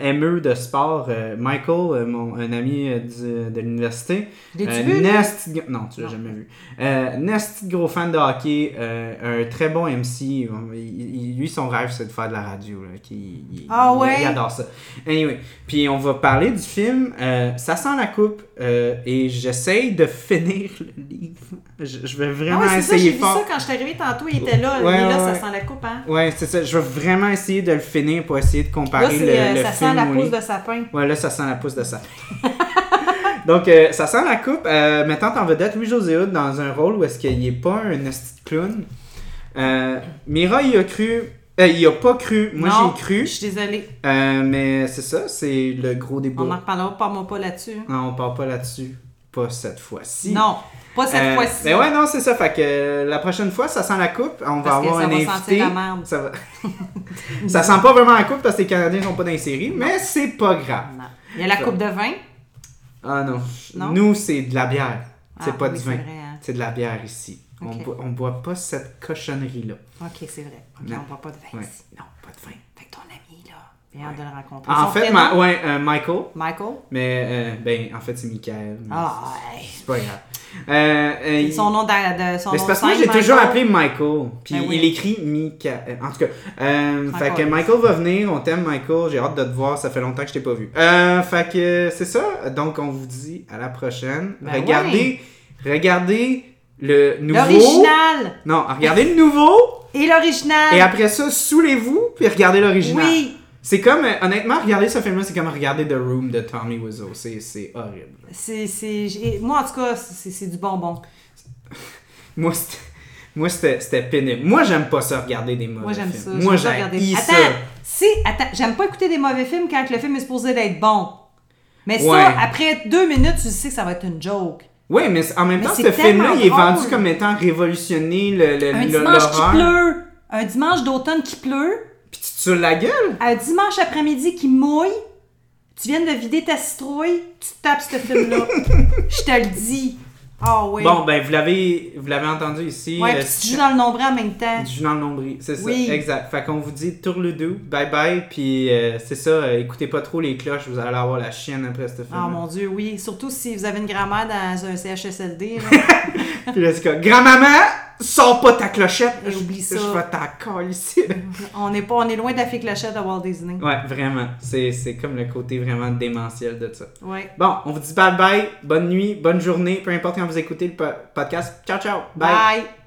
aimeux de sport, Michael, mon, un ami du- de l'université. L'as-tu vu, gros- Non, tu l'as jamais vu. De gros fan de hockey, un très bon MC. Il- lui, son rêve, c'est de faire de la radio. Là, qui, il, Ah ouais? Il adore ça. Anyway, puis on va parler du film Ça sent la coupe euh, et j'essaye de finir le livre. Je, je vais Ah vraiment ouais, c'est ça, j'ai essayer vu fort. ça quand je suis arrivée tantôt, il était là. Ouais, lui, là, ouais, ça sent la coupe, hein? Ouais, c'est ça. Je vais vraiment essayer de le finir pour essayer de comparer le, euh, le ça film sent la pousse livre. de sapin. Ouais, là, ça sent la pousse de ça. Donc, euh, ça sent la coupe. Euh, mettant en vedette Louis-José Hood dans un rôle où est-ce qu'il n'est pas un clown. Euh, Mira y a cru. Euh, il a pas cru. Moi, j'ai cru. Je suis désolée. Euh, mais c'est ça, c'est le gros débat. On en reparlera, parle-moi pas là-dessus. Non, on parle pas là-dessus. Pas cette fois-ci. Non, pas cette Euh, fois-ci. Mais ouais, non, c'est ça. Fait que euh, la prochaine fois, ça sent la coupe. On va que avoir ça un va invité. sentir la merde. Ça, va... ça sent pas vraiment la coupe parce que les Canadiens sont pas dans les séries, mais c'est pas grave. Non. Il y a la Ça. coupe de vin? Ah non. Non? Nous, c'est de la bière. C'est Ah, pas oui, du c'est vin. hein. C'est de la bière ici. On, Ok. boit, pas cette cochonnerie-là. Ok, c'est vrai. On boit pas de vin Ouais. ici. Non, pas de vin. Fait que ton ami, là, hâte de le rencontrer. En Son fait, ma- ouais, euh, Michael. Michael? Mais, euh, ben, en fait, c'est Michael. Ah. C'est pas grave. Euh, euh, Son nom de, de son Mais nom parce que moi, j'ai toujours appelé Michael. Puis Ben oui. il écrit Michael. En tout cas, euh, fait que Michael va venir. On t'aime, Michael. J'ai hâte de te voir. Ça fait longtemps que je t'ai pas vu. Fait que c'est ça. Donc, on vous dit à la prochaine. Ben regardez, regardez le nouveau. L'original Non, regardez le nouveau. et l'original. Et après ça, saoulez-vous. Puis regardez l'original. Oui, C'est comme, euh, honnêtement, regarder ce film-là, c'est comme regarder The Room de Tommy Wiseau. C'est c'est horrible. c'est, c'est, moi en tout cas, c'est, c'est du bonbon. Moi, c'était- moi, c'était c'était pénible. Moi, j'aime pas ça, regarder des mauvais Moi j'aime films. ça. Moi, j'aime regarder. ça. Attends, si, attends, j'aime pas écouter des mauvais films quand le film est supposé d'être bon. Mais ça, après deux minutes, tu sais que ça va être une joke. Oui, mais en même Mais temps, ce film-là, il est vendu comme étant révolutionné le, le, Un le- dimanche qui pleut, un dimanche d'automne qui pleut, Puis tu te sur la gueule. un dimanche après-midi qui mouille, tu viens de vider ta citrouille, tu tapes ce film-là. Je te le dis. Ah oui. Bon, ben, vous l'avez vous l'avez entendu ici. ouais, euh, puis tu joues dans le nombril en même temps. du jus dans le nombril. C'est ça, exact. Fait qu'on vous dit tourle-doux, bye bye. Puis euh, c'est ça, euh, écoutez pas trop les cloches, vous allez avoir la chienne après ce film. Ah mon dieu, oui. Surtout si vous avez une grand-mère dans un CHSLD. Puis là, c'est comme, grand-maman, sors pas ta clochette. Et oublie ça. Je vais t'en ici. on, est pas, on est loin de la fée clochette de Walt Disney. ouais, vraiment. C'est comme le côté vraiment démentiel de ça. Ouais. Bon, on vous dit bye bye, bonne nuit, bonne journée, peu importe quand vous écoutez le po- podcast. Ciao, ciao. Bye.